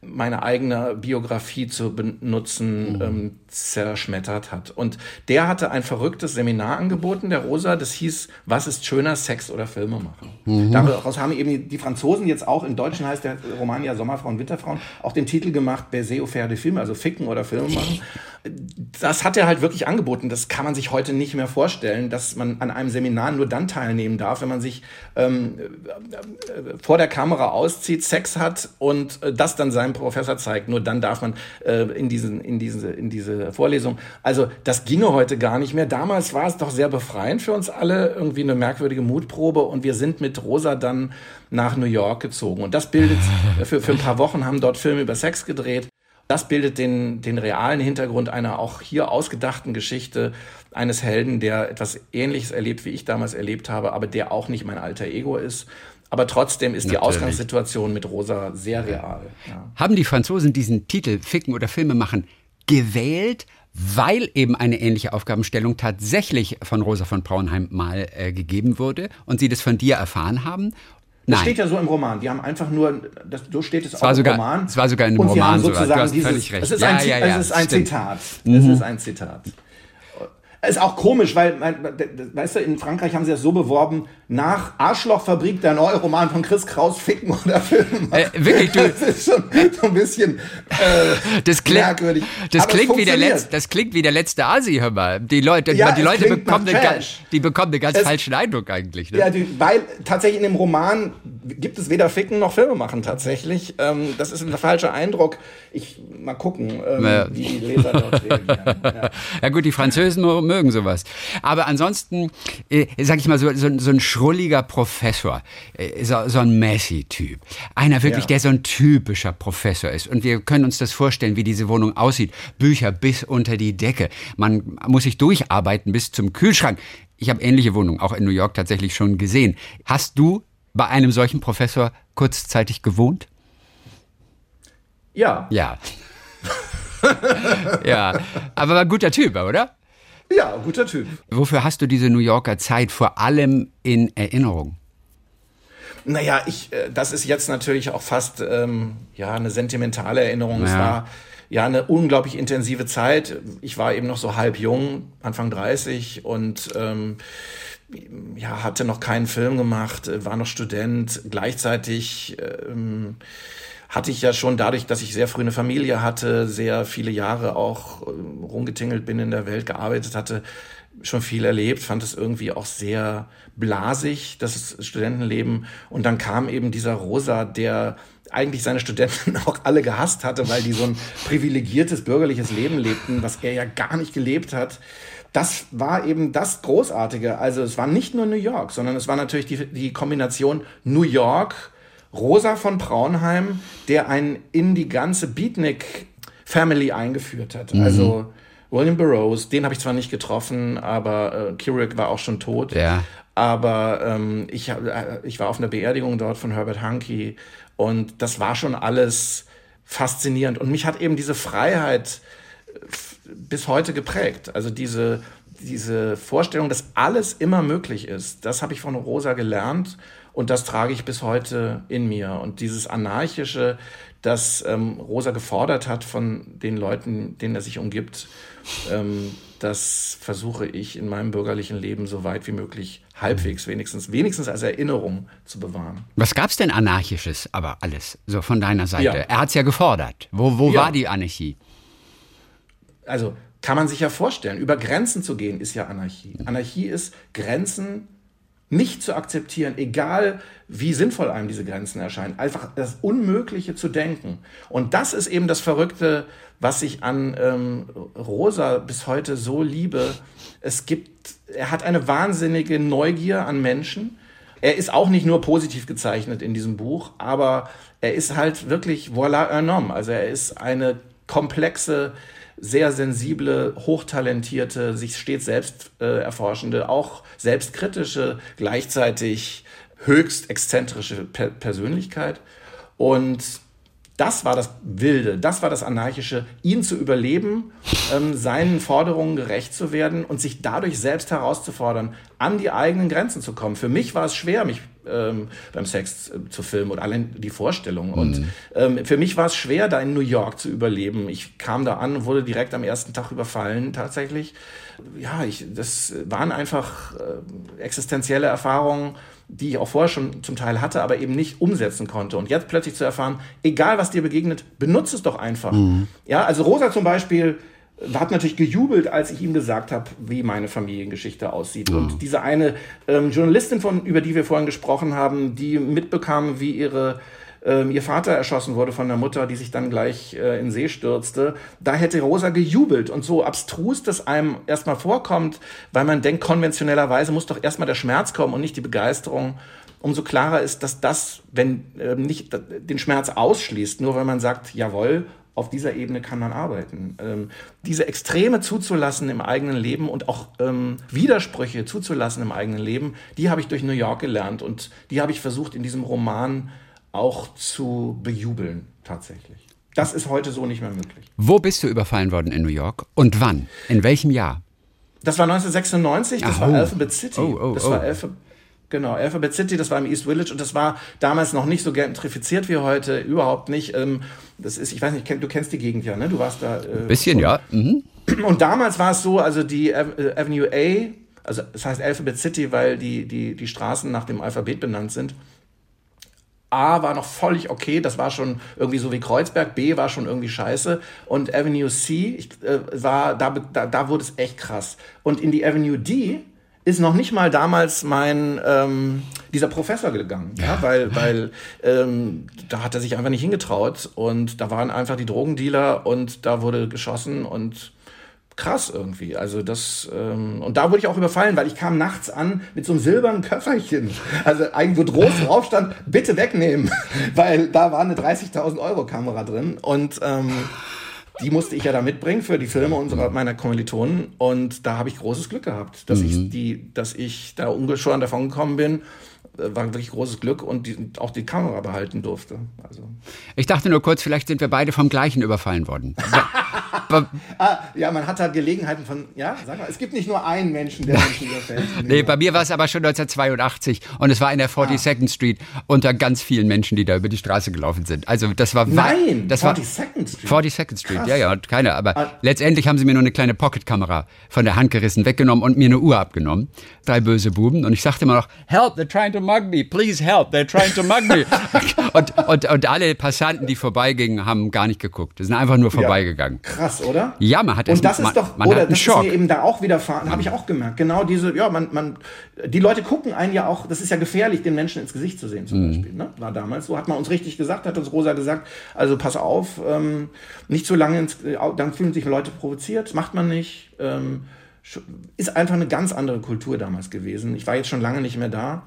meine eigene Biografie zu benutzen, mhm. ähm, zerschmettert hat. Und der hatte ein verrücktes Seminar angeboten, der Rosa, das hieß, was ist schöner, Sex oder Filme machen? Mhm. Daraus haben eben die Franzosen jetzt auch, im Deutschen heißt der Roman ja Sommerfrauen, Winterfrauen, auch den Titel gemacht, Baiser ou faire des Filme, also ficken oder Filme machen. Das hat er halt wirklich angeboten. Das kann man sich heute nicht mehr vorstellen, dass man an einem Seminar nur dann teilnehmen darf, wenn man sich ähm, äh, vor der Kamera auszieht, Sex hat und äh, das dann seinem Professor zeigt. Nur dann darf man äh, in, diesen, in, diese, in diese Vorlesung. Also das ginge heute gar nicht mehr. Damals war es doch sehr befreiend für uns alle, irgendwie eine merkwürdige Mutprobe und wir sind mit Rosa dann nach New York gezogen. Und das bildet, [laughs] für, für ein paar Wochen haben dort Filme über Sex gedreht. Das bildet den, den realen Hintergrund einer auch hier ausgedachten Geschichte eines Helden, der etwas Ähnliches erlebt, wie ich damals erlebt habe, aber der auch nicht mein alter Ego ist. Aber trotzdem ist Natürlich. die Ausgangssituation mit Rosa sehr real. Ja. Haben die Franzosen diesen Titel Ficken oder Filme machen gewählt, weil eben eine ähnliche Aufgabenstellung tatsächlich von Rosa von Braunheim mal äh, gegeben wurde und sie das von dir erfahren haben? Das steht ja so im Roman. Die haben einfach nur, das, so steht es, es auch sogar, im Roman. Es war sogar in einem Roman sogar. Du hast dieses, völlig recht. Es ist ein, ja, ja, ja, es ist ein Zitat. Mhm. Es ist ein Zitat. Ist auch komisch, weil, weißt du, in Frankreich haben sie das so beworben, nach Arschlochfabrik, der neue Roman von Chris Kraus, Ficken oder Filmen. Äh, wirklich, du. Das ist schon so ein bisschen äh, das klingt, merkwürdig. Das klingt, wie der letzte, das klingt wie der letzte Asi, hör mal. Die Leute, ja, die Leute bekommen, eine, die bekommen einen ganz es, falschen Eindruck eigentlich. Ne? Ja, die, weil tatsächlich in dem Roman gibt es weder Ficken noch Filme machen tatsächlich. Ähm, das ist ein falscher Eindruck. Ich mal gucken, ähm, ja. wie die Leser dort [laughs] reagieren. Ja. ja gut, die Französen mögen sowas. Aber ansonsten, äh, sag ich mal, so, so, so ein schrulliger Professor, äh, so, so ein Messi-Typ. Einer wirklich, ja. der so ein typischer Professor ist. Und wir können uns das vorstellen, wie diese Wohnung aussieht. Bücher bis unter die Decke. Man muss sich durcharbeiten bis zum Kühlschrank. Ich habe ähnliche Wohnungen auch in New York tatsächlich schon gesehen. Hast du bei einem solchen Professor kurzzeitig gewohnt? Ja. Ja. [laughs] ja, aber war ein guter Typ, oder? Ja, guter Typ. Wofür hast du diese New Yorker Zeit vor allem in Erinnerung? Naja, ich, äh, das ist jetzt natürlich auch fast ähm, ja, eine sentimentale Erinnerung. Ja. Es war ja eine unglaublich intensive Zeit. Ich war eben noch so halb jung, Anfang 30 und ähm, ja, hatte noch keinen Film gemacht, war noch Student. Gleichzeitig ähm, hatte ich ja schon dadurch, dass ich sehr früh eine Familie hatte, sehr viele Jahre auch ähm, rumgetingelt bin in der Welt, gearbeitet hatte, schon viel erlebt, fand es irgendwie auch sehr blasig, das Studentenleben. Und dann kam eben dieser Rosa, der eigentlich seine Studenten [laughs] auch alle gehasst hatte, weil die so ein privilegiertes bürgerliches Leben lebten, was er ja gar nicht gelebt hat. Das war eben das Großartige. Also es war nicht nur New York, sondern es war natürlich die, die Kombination New York, Rosa von Braunheim, der einen in die ganze Beatnik Family eingeführt hat. Mhm. Also William Burroughs, den habe ich zwar nicht getroffen, aber äh, Kubrick war auch schon tot. Ja. Aber ähm, ich, äh, ich war auf einer Beerdigung dort von Herbert Hanke und das war schon alles faszinierend. Und mich hat eben diese Freiheit äh, bis heute geprägt. Also diese, diese Vorstellung, dass alles immer möglich ist, das habe ich von Rosa gelernt Und das trage ich bis heute in mir. Und dieses Anarchische, das ähm, Rosa gefordert hat von den Leuten, denen er sich umgibt, ähm, das versuche ich in meinem bürgerlichen Leben so weit wie möglich halbwegs wenigstens, wenigstens als Erinnerung zu bewahren. Was gab es denn Anarchisches aber alles, so von deiner Seite? Ja. Er hat es ja gefordert. Wo, wo ja. war die Anarchie? Also kann man sich ja vorstellen, über Grenzen zu gehen ist ja Anarchie. Anarchie ist Grenzen nicht zu akzeptieren, egal wie sinnvoll einem diese Grenzen erscheinen, einfach das Unmögliche zu denken. Und das ist eben das Verrückte, was ich an ähm, Rosa bis heute so liebe. Es gibt, er hat eine wahnsinnige Neugier an Menschen. Er ist auch nicht nur positiv gezeichnet in diesem Buch, aber er ist halt wirklich voilà un homme. Also er ist eine komplexe sehr sensible, hochtalentierte, sich stets selbst äh, erforschende, auch selbstkritische, gleichzeitig höchst exzentrische per Persönlichkeit. Und das war das Wilde, das war das Anarchische, ihn zu überleben, ähm, seinen Forderungen gerecht zu werden und sich dadurch selbst herauszufordern, an die eigenen Grenzen zu kommen. Für mich war es schwer, mich ähm, beim Sex äh, zu filmen und allein die Vorstellung. Mhm. Und ähm, für mich war es schwer, da in New York zu überleben. Ich kam da an und wurde direkt am ersten Tag überfallen, tatsächlich. Ja, ich, das waren einfach äh, existenzielle Erfahrungen die ich auch vorher schon zum Teil hatte, aber eben nicht umsetzen konnte. Und jetzt plötzlich zu erfahren, egal was dir begegnet, benutze es doch einfach. Mhm. Ja, also Rosa zum Beispiel hat natürlich gejubelt, als ich ihm gesagt habe, wie meine Familiengeschichte aussieht. Mhm. Und diese eine ähm, Journalistin, von, über die wir vorhin gesprochen haben, die mitbekam, wie ihre ähm, ihr Vater erschossen wurde von der Mutter, die sich dann gleich äh, in See stürzte. Da hätte Rosa gejubelt und so abstrus das einem erstmal vorkommt, weil man denkt, konventionellerweise muss doch erstmal der Schmerz kommen und nicht die Begeisterung. Umso klarer ist, dass das, wenn äh, nicht den Schmerz ausschließt, nur weil man sagt, jawohl, auf dieser Ebene kann man arbeiten. Ähm, diese Extreme zuzulassen im eigenen Leben und auch ähm, Widersprüche zuzulassen im eigenen Leben, die habe ich durch New York gelernt und die habe ich versucht in diesem Roman auch zu bejubeln, tatsächlich. Das ist heute so nicht mehr möglich. Wo bist du überfallen worden in New York und wann? In welchem Jahr? Das war 1996, das Ach, war oh. Alphabet City. Oh, oh, das war oh. Alphabet, genau, Alphabet City, das war im East Village und das war damals noch nicht so gentrifiziert wie heute, überhaupt nicht. Ähm, das ist, ich weiß nicht, du kennst die Gegend ja, ne? Du warst da. Ein äh, bisschen, ja. Mhm. [clears throat] Und damals war es so, also die äh, Avenue A, also das heißt Alphabet City, weil die, die, die Straßen nach dem Alphabet benannt sind. A war noch völlig okay, das war schon irgendwie so wie Kreuzberg, B war schon irgendwie scheiße. Und Avenue C ich, äh, war, da, da, da wurde es echt krass. Und in die Avenue D ist noch nicht mal damals mein ähm, dieser Professor gegangen, ja, ja. weil weil ähm, da hat er sich einfach nicht hingetraut. Und da waren einfach die Drogendealer und da wurde geschossen und krass irgendwie. Also das ähm, und da wurde ich auch überfallen, weil ich kam nachts an mit so einem silbernen Köfferchen. Also eigentlich wo groß drauf stand, bitte wegnehmen, [laughs] weil da war eine 30.000 Euro Kamera drin und ähm, die musste ich ja da mitbringen für die Filme unserer meiner Kommilitonen und da habe ich großes Glück gehabt, dass mhm. ich die, dass ich da ungeschoren davon gekommen bin war wirklich großes Glück und die, auch die Kamera behalten durfte. Also. Ich dachte nur kurz, vielleicht sind wir beide vom gleichen überfallen worden. [laughs] [laughs] ah, ja, man hat halt Gelegenheiten von, ja, sag mal, es gibt nicht nur einen Menschen, der Menschen überfällt. [laughs] nee, bei mir war es aber schon 1982 und es war in der 42nd ah. Street unter ganz vielen Menschen, die da über die Straße gelaufen sind. Also das war Nein, das 42nd Street. 42nd Street, Krass. ja, ja, keine, aber ah. letztendlich haben sie mir nur eine kleine Pocketkamera von der Hand gerissen, weggenommen und mir eine Uhr abgenommen. Drei böse Buben und ich sagte immer noch, help, they're trying to mug me, please help, they're trying to mug me. [laughs] und, und, und alle Passanten, die vorbeigingen, haben gar nicht geguckt. Die sind einfach nur vorbeigegangen. Ja, krass, oder? Ja, man hat Und das man, ist doch, man oder das Schock. ist mir eben da auch widerfahren, habe ich auch gemerkt. Genau diese, ja, man, man, die Leute gucken einen ja auch, das ist ja gefährlich, den Menschen ins Gesicht zu sehen zum mhm. Beispiel. Ne? War damals so, hat man uns richtig gesagt, hat uns Rosa gesagt, also pass auf, ähm, nicht so lange, ins, dann fühlen sich Leute provoziert, macht man nicht. Ähm, ist einfach eine ganz andere Kultur damals gewesen. Ich war jetzt schon lange nicht mehr da.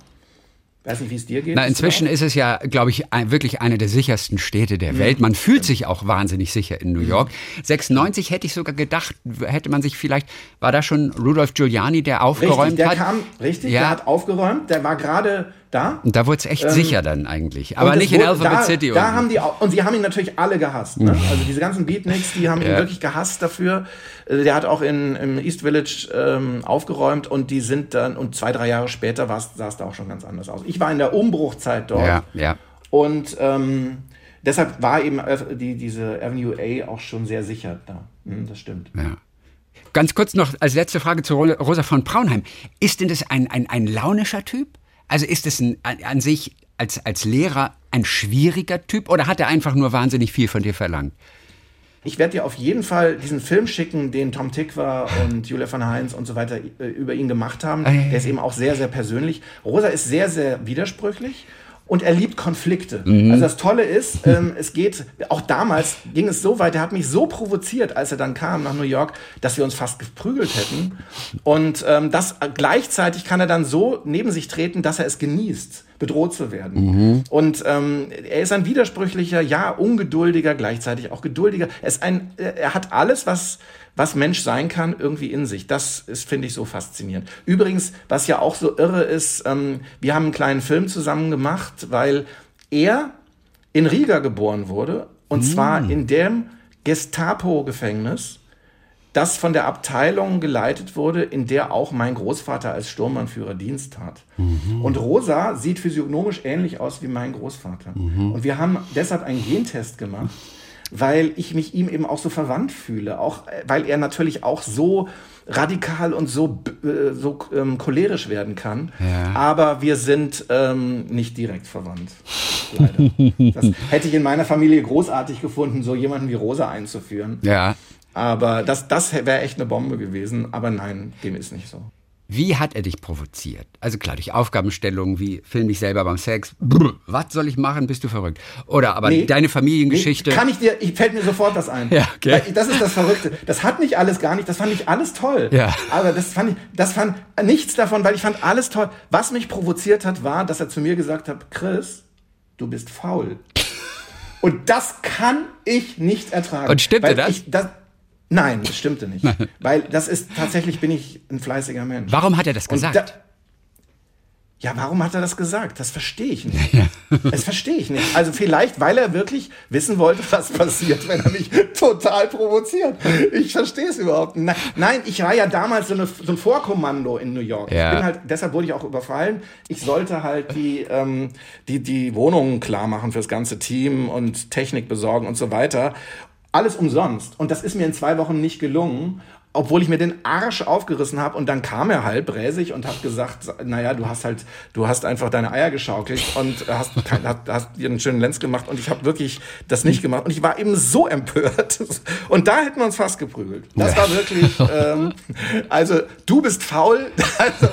Weiß nicht, wie es dir geht. Na, inzwischen ist es ja, glaube ich, ein, wirklich eine der sichersten Städte der mhm. Welt. Man fühlt sich auch wahnsinnig sicher in New. York. 96 hätte ich sogar gedacht, hätte man sich vielleicht, war da schon Rudolf Giuliani, der aufgeräumt richtig, der hat? Kam, richtig, ja. der hat aufgeräumt. Der war gerade da. Und da wurde es echt ähm, sicher dann eigentlich. Aber nicht in Alphabet da, City. Da haben die und sie haben ihn natürlich alle gehasst. Ne? Also diese ganzen Beatniks, die haben ja. ihn wirklich gehasst dafür. Äh, der hat auch in, im East Village ähm, aufgeräumt und die sind dann, und zwei, drei Jahre später sah es da auch schon ganz anders aus. Ich war in der Umbruchzeit dort. Ja, ja. Und ähm, deshalb war eben die, diese Avenue A auch schon sehr sicher da. Hm, das stimmt. Ja. Ganz kurz noch als letzte Frage zu Rosa von Braunheim. Ist denn das ein, ein, ein launischer Typ? Also ist es ein, an sich als, als Lehrer ein schwieriger Typ oder hat er einfach nur wahnsinnig viel von dir verlangt? Ich werde dir auf jeden Fall diesen Film schicken, den Tom Tikva und Julia van Heinz und so weiter äh, über ihn gemacht haben. Der ist eben auch sehr, sehr persönlich. Rosa ist sehr, sehr widersprüchlich und er liebt Konflikte. Mhm. Also das Tolle ist, ähm, [laughs] es geht, auch damals ging es so weit, er hat mich so provoziert, als er dann kam nach New York, dass wir uns fast geprügelt hätten. Und ähm, das gleichzeitig kann er dann so neben sich treten, dass er es genießt bedroht zu werden. Mhm. Und ähm, er ist ein widersprüchlicher, ja, ungeduldiger, gleichzeitig auch geduldiger. Er, ist ein, er hat alles, was was Mensch sein kann, irgendwie in sich. Das ist, finde ich, so faszinierend. Übrigens, was ja auch so irre ist, ähm, wir haben einen kleinen Film zusammen gemacht, weil er in Riga geboren wurde, und mm. zwar in dem Gestapo-Gefängnis, das von der Abteilung geleitet wurde, in der auch mein Großvater als Sturmannführer Dienst hat. Mhm. Und Rosa sieht physiognomisch ähnlich aus wie mein Großvater. Mhm. Und wir haben deshalb einen Gentest gemacht weil ich mich ihm eben auch so verwandt fühle, auch äh, weil er natürlich auch so radikal und so, äh, so ähm, cholerisch werden kann. Ja. Aber wir sind ähm, nicht direkt verwandt. Leider. [laughs] das hätte ich in meiner Familie großartig gefunden, so jemanden wie Rosa einzuführen. Ja. Aber das, das wäre echt eine Bombe gewesen. Aber nein, dem ist nicht so. Wie hat er dich provoziert? Also klar, durch Aufgabenstellungen wie film dich selber beim Sex. Brr, was soll ich machen? Bist du verrückt? Oder aber nee, deine Familiengeschichte. Nee, kann ich dir, ich, fällt mir sofort das ein. [laughs] Ja, okay. das ist das Verrückte. Das hat mich alles gar nicht, das fand ich alles toll. Ja. Aber das fand ich, das fand nichts davon, weil ich fand alles toll. Was mich provoziert hat, war, dass er zu mir gesagt hat, Chris, du bist faul. [laughs] Und das kann ich nicht ertragen. Und stimmte das? Ich, das? Nein, das stimmte nicht. [laughs] Weil das ist tatsächlich bin ich ein fleißiger Mensch. Warum hat er das gesagt? Da, ja, warum hat er das gesagt? Das verstehe ich nicht. [laughs] Ja. Das verstehe ich nicht. Also vielleicht, weil er wirklich wissen wollte, was passiert, wenn er mich [laughs] total provoziert. Ich verstehe es überhaupt nicht. Nein, ich war ja damals so, eine, so ein Vorkommando in New York. Ja. Ich bin halt, deshalb wurde ich auch überfallen. Ich sollte halt die, ähm, die, die Wohnungen klar machen fürs ganze Team und Technik besorgen und so weiter. Alles umsonst. Und das ist mir in zwei Wochen nicht gelungen obwohl ich mir den Arsch aufgerissen habe und dann kam er halt bräsig und hat gesagt, naja, du hast halt, du hast einfach deine Eier geschaukelt und hast, hast, hast dir einen schönen Lenz gemacht und ich habe wirklich das nicht gemacht und ich war eben so empört [laughs] und da hätten wir uns fast geprügelt. Das war wirklich, ähm, also du bist faul, [laughs] also,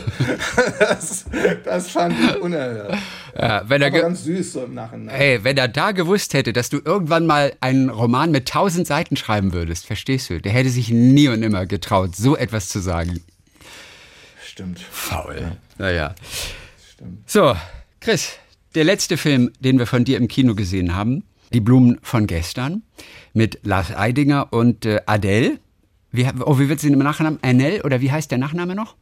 das, das fand ich unerhört. Ja, wenn er ganz süß so im Nachhinein. Hey, wenn er da gewusst hätte, dass du irgendwann mal einen Roman mit tausend Seiten schreiben würdest, verstehst du? Der hätte sich nie und nimmer getraut, so etwas zu sagen. Stimmt. Faul. Ja. Naja. Stimmt. So, Chris, der letzte Film, den wir von dir im Kino gesehen haben, Die Blumen von gestern, mit Lars Eidinger und äh, Adele. Wie, oh, wie wird sie im Nachnamen? Anel oder wie heißt der Nachname noch?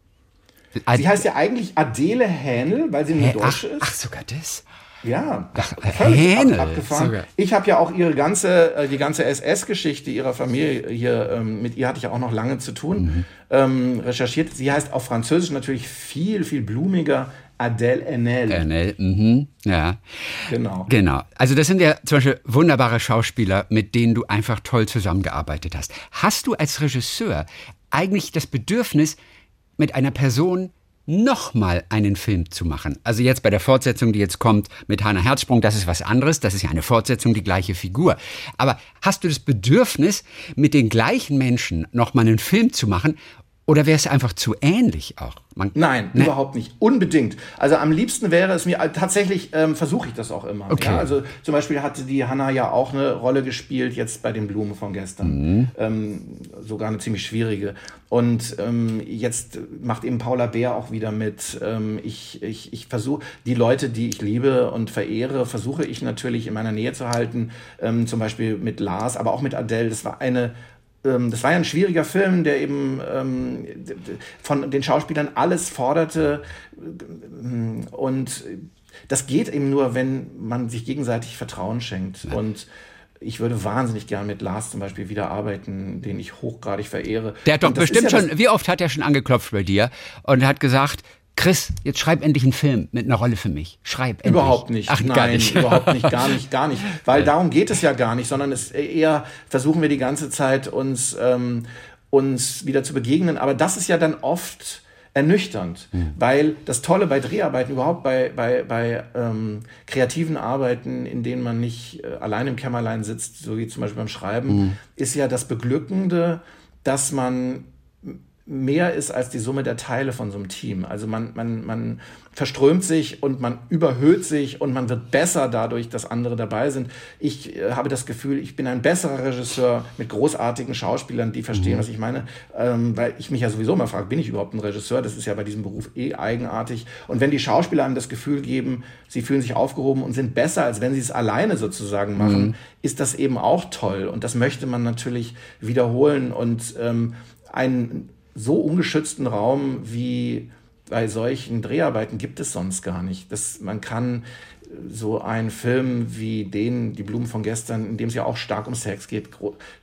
Sie heißt ja eigentlich Adele Hähnel, weil sie eine Deutsche ist. Ach, sogar das? Ja, Hähnel. Ab, abgefahren. Sogar. Ich habe ja auch ihre ganze, äh, die ganze SS-Geschichte ihrer Familie hier, ähm, mit ihr hatte ich ja auch noch lange zu tun, mhm. ähm, recherchiert. Sie heißt auf Französisch natürlich viel, viel blumiger. Adele Enel. Enel, mhm. ja. Genau. Genau. Also das sind ja zum Beispiel wunderbare Schauspieler, mit denen du einfach toll zusammengearbeitet hast. Hast du als Regisseur eigentlich das Bedürfnis, mit einer Person nochmal einen Film zu machen. Also jetzt bei der Fortsetzung, die jetzt kommt mit Hannah Herzsprung, das ist was anderes, das ist ja eine Fortsetzung, die gleiche Figur. Aber hast du das Bedürfnis, mit den gleichen Menschen nochmal einen Film zu machen oder wäre es einfach zu ähnlich auch? Man, Nein, ne? überhaupt nicht. Unbedingt. Also am liebsten wäre es mir, tatsächlich ähm, versuche ich das auch immer. Okay. Ja, also zum Beispiel hatte die Hanna ja auch eine Rolle gespielt, jetzt bei den Blumen von gestern. Mhm. Ähm, sogar eine ziemlich schwierige. Und ähm, jetzt macht eben Paula Bär auch wieder mit. Ähm, ich ich, ich versuche, die Leute, die ich liebe und verehre, versuche ich natürlich in meiner Nähe zu halten. Ähm, zum Beispiel mit Lars, aber auch mit Adele. Das war eine das war ja ein schwieriger Film, der eben ähm, von den Schauspielern alles forderte. Und das geht eben nur, wenn man sich gegenseitig Vertrauen schenkt. Und ich würde wahnsinnig gern mit Lars zum Beispiel wieder arbeiten, den ich hochgradig verehre. Der hat doch bestimmt ja schon, wie oft hat er schon angeklopft bei dir und hat gesagt, Chris, jetzt schreib endlich einen Film mit einer Rolle für mich. Schreib endlich. Überhaupt nicht. Ach, Nein, gar nicht. [laughs] überhaupt nicht, gar nicht, gar nicht. Weil darum geht es ja gar nicht, sondern es eher versuchen wir die ganze Zeit uns, ähm, uns wieder zu begegnen. Aber das ist ja dann oft ernüchternd, mhm. weil das Tolle bei Dreharbeiten, überhaupt bei, bei, bei ähm, kreativen Arbeiten, in denen man nicht äh, allein im Kämmerlein sitzt, so wie zum Beispiel beim Schreiben, mhm. ist ja das Beglückende, dass man mehr ist als die Summe der Teile von so einem Team. Also man, man, man verströmt sich und man überhöht sich und man wird besser dadurch, dass andere dabei sind. Ich äh, habe das Gefühl, ich bin ein besserer Regisseur mit großartigen Schauspielern, die verstehen, mhm. was ich meine, ähm, weil ich mich ja sowieso mal frage, bin ich überhaupt ein Regisseur? Das ist ja bei diesem Beruf eh eigenartig. Und wenn die Schauspieler einem das Gefühl geben, sie fühlen sich aufgehoben und sind besser, als wenn sie es alleine sozusagen machen, mhm. ist das eben auch toll. Und das möchte man natürlich wiederholen und ähm, ein so ungeschützten Raum wie bei solchen Dreharbeiten gibt es sonst gar nicht. Das, man kann so einen Film wie den, Die Blumen von gestern, in dem es ja auch stark um Sex geht,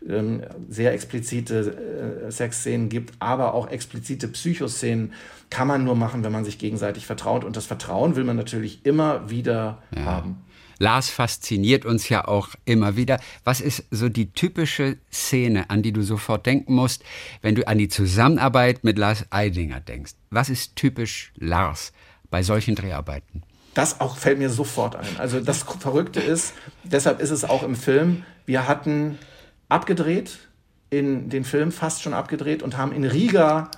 ähm, sehr explizite äh, Sexszenen gibt, aber auch explizite Psychoszenen, kann man nur machen, wenn man sich gegenseitig vertraut. Und das Vertrauen will man natürlich immer wieder ja. haben. Lars fasziniert uns ja auch immer wieder. Was ist so die typische Szene, an die du sofort denken musst, wenn du an die Zusammenarbeit mit Lars Eidinger denkst? Was ist typisch Lars bei solchen Dreharbeiten? Das auch fällt mir sofort ein. Also das Verrückte ist, deshalb ist es auch im Film, wir hatten abgedreht, in den Film fast schon abgedreht und haben in Riga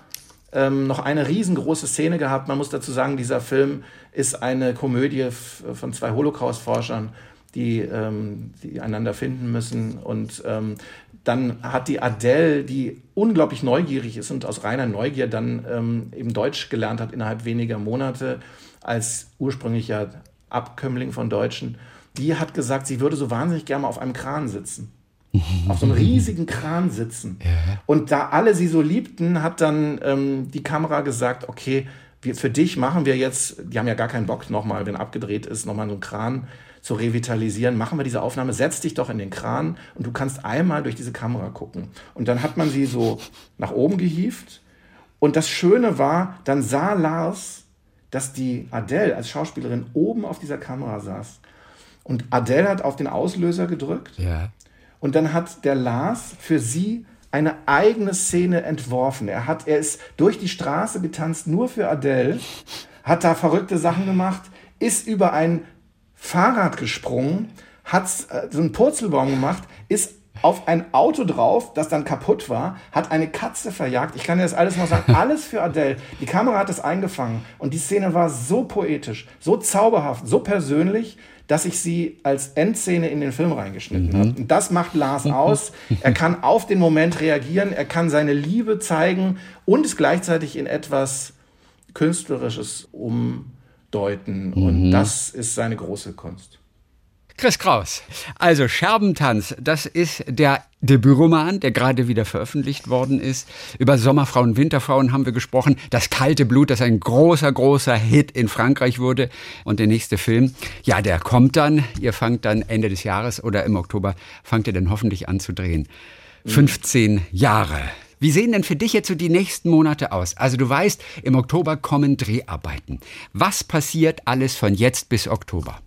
ähm, noch eine riesengroße Szene gehabt. Man muss dazu sagen, dieser Film ist eine Komödie von zwei Holocaust-Forschern, die, ähm, die einander finden müssen. Und ähm, dann hat die Adele, die unglaublich neugierig ist und aus reiner Neugier dann ähm, eben Deutsch gelernt hat innerhalb weniger Monate als ursprünglicher Abkömmling von Deutschen, die hat gesagt, sie würde so wahnsinnig gerne mal auf einem Kran sitzen auf so einem riesigen Kran sitzen. Ja. Und da alle sie so liebten, hat dann ähm, die Kamera gesagt, okay, wir, für dich machen wir jetzt, die haben ja gar keinen Bock nochmal, wenn abgedreht ist, nochmal so einen Kran zu revitalisieren, machen wir diese Aufnahme, setz dich doch in den Kran und du kannst einmal durch diese Kamera gucken. Und dann hat man sie so nach oben gehievt. Und das Schöne war, dann sah Lars, dass die Adele als Schauspielerin oben auf dieser Kamera saß. Und Adele hat auf den Auslöser gedrückt. Ja. Und dann hat der Lars für sie eine eigene Szene entworfen. Er, hat, er ist durch die Straße getanzt, nur für Adele, hat da verrückte Sachen gemacht, ist über ein Fahrrad gesprungen, hat äh, so einen Purzelbaum gemacht, ist auf ein Auto drauf, das dann kaputt war, hat eine Katze verjagt. Ich kann dir das alles noch sagen. [laughs] Alles für Adele. Die Kamera hat es eingefangen. Und die Szene war so poetisch, so zauberhaft, so persönlich, dass ich sie als Endszene in den Film reingeschnitten mhm. habe. Und das macht Lars aus. Er kann auf den Moment reagieren, er kann seine Liebe zeigen und es gleichzeitig in etwas Künstlerisches umdeuten. Mhm. Und das ist seine große Kunst. Chris Kraus. Also Scherbentanz, das ist der Debütroman, der gerade wieder veröffentlicht worden ist. Über Sommerfrauen, Winterfrauen haben wir gesprochen. Das kalte Blut, das ein großer, großer Hit in Frankreich wurde. Und der nächste Film, ja, der kommt dann. Ihr fangt dann Ende des Jahres oder im Oktober, fangt ihr dann hoffentlich an zu drehen. 15 Jahre. Wie sehen denn für dich jetzt so die nächsten Monate aus? Also du weißt, im Oktober kommen Dreharbeiten. Was passiert alles von jetzt bis Oktober?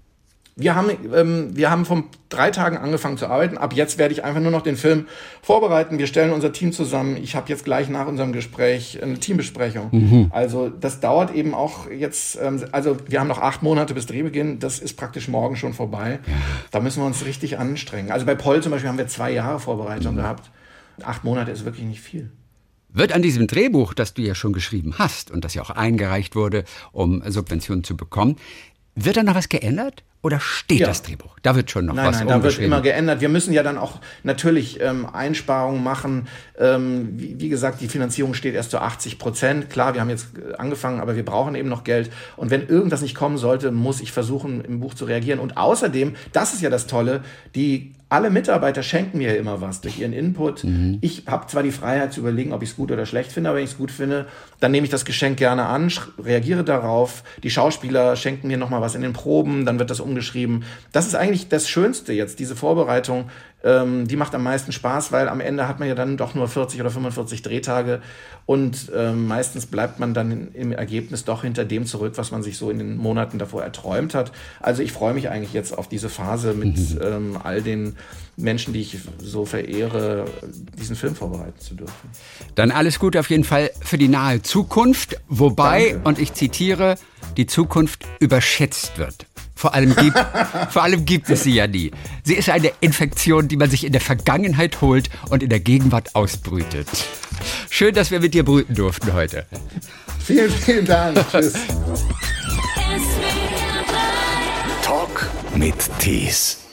Wir haben, ähm, wir haben vor drei Tagen angefangen zu arbeiten. Ab jetzt werde ich einfach nur noch den Film vorbereiten. Wir stellen unser Team zusammen. Ich habe jetzt gleich nach unserem Gespräch eine Teambesprechung. Mhm. Also das dauert eben auch jetzt, ähm, also wir haben noch acht Monate bis Drehbeginn. Das ist praktisch morgen schon vorbei. Da müssen wir uns richtig anstrengen. Also bei Paul zum Beispiel haben wir zwei Jahre Vorbereitung mhm. gehabt. Acht Monate ist wirklich nicht viel. Wird an diesem Drehbuch, das du ja schon geschrieben hast und das ja auch eingereicht wurde, um Subventionen zu bekommen, wird da noch was geändert? Oder steht ja. das Drehbuch? Da wird schon noch nein, was Nein, da wird immer geändert. Wir müssen ja dann auch natürlich ähm, Einsparungen machen. Ähm, wie, wie, gesagt, die Finanzierung steht erst zu 80 Prozent. Klar, wir haben jetzt angefangen, aber wir brauchen eben noch Geld. Und wenn irgendwas nicht kommen sollte, muss ich versuchen, im Buch zu reagieren. Und außerdem, das ist ja das Tolle, die alle Mitarbeiter schenken mir immer was durch ihren Input. Mhm. Ich habe zwar die Freiheit zu überlegen, ob ich es gut oder schlecht finde, aber wenn ich es gut finde, dann nehme ich das Geschenk gerne an, reagiere darauf. Die Schauspieler schenken mir nochmal was in den Proben, dann wird das umgeschrieben. Das ist eigentlich das Schönste jetzt, diese Vorbereitung. Ähm, die macht am meisten Spaß, weil am Ende hat man ja dann doch nur 40 oder 45 Drehtage und ähm, meistens bleibt man dann im Ergebnis doch hinter dem zurück, was man sich so in den Monaten davor erträumt hat. Also ich freue mich eigentlich jetzt auf diese Phase mit mhm. ähm, all den Menschen, die ich so verehre, diesen Film vorbereiten zu dürfen. Dann alles Gute auf jeden Fall für die nahe Zukunft, wobei, Danke. und ich zitiere, die Zukunft überschätzt wird. Vor allem, gibt, [laughs] vor allem gibt es sie ja nie. Sie ist eine Infektion, die man sich in der Vergangenheit holt und in der Gegenwart ausbrütet. Schön, dass wir mit dir brüten durften heute. Vielen, vielen Dank. [laughs] Tschüss. Talk mit Tees.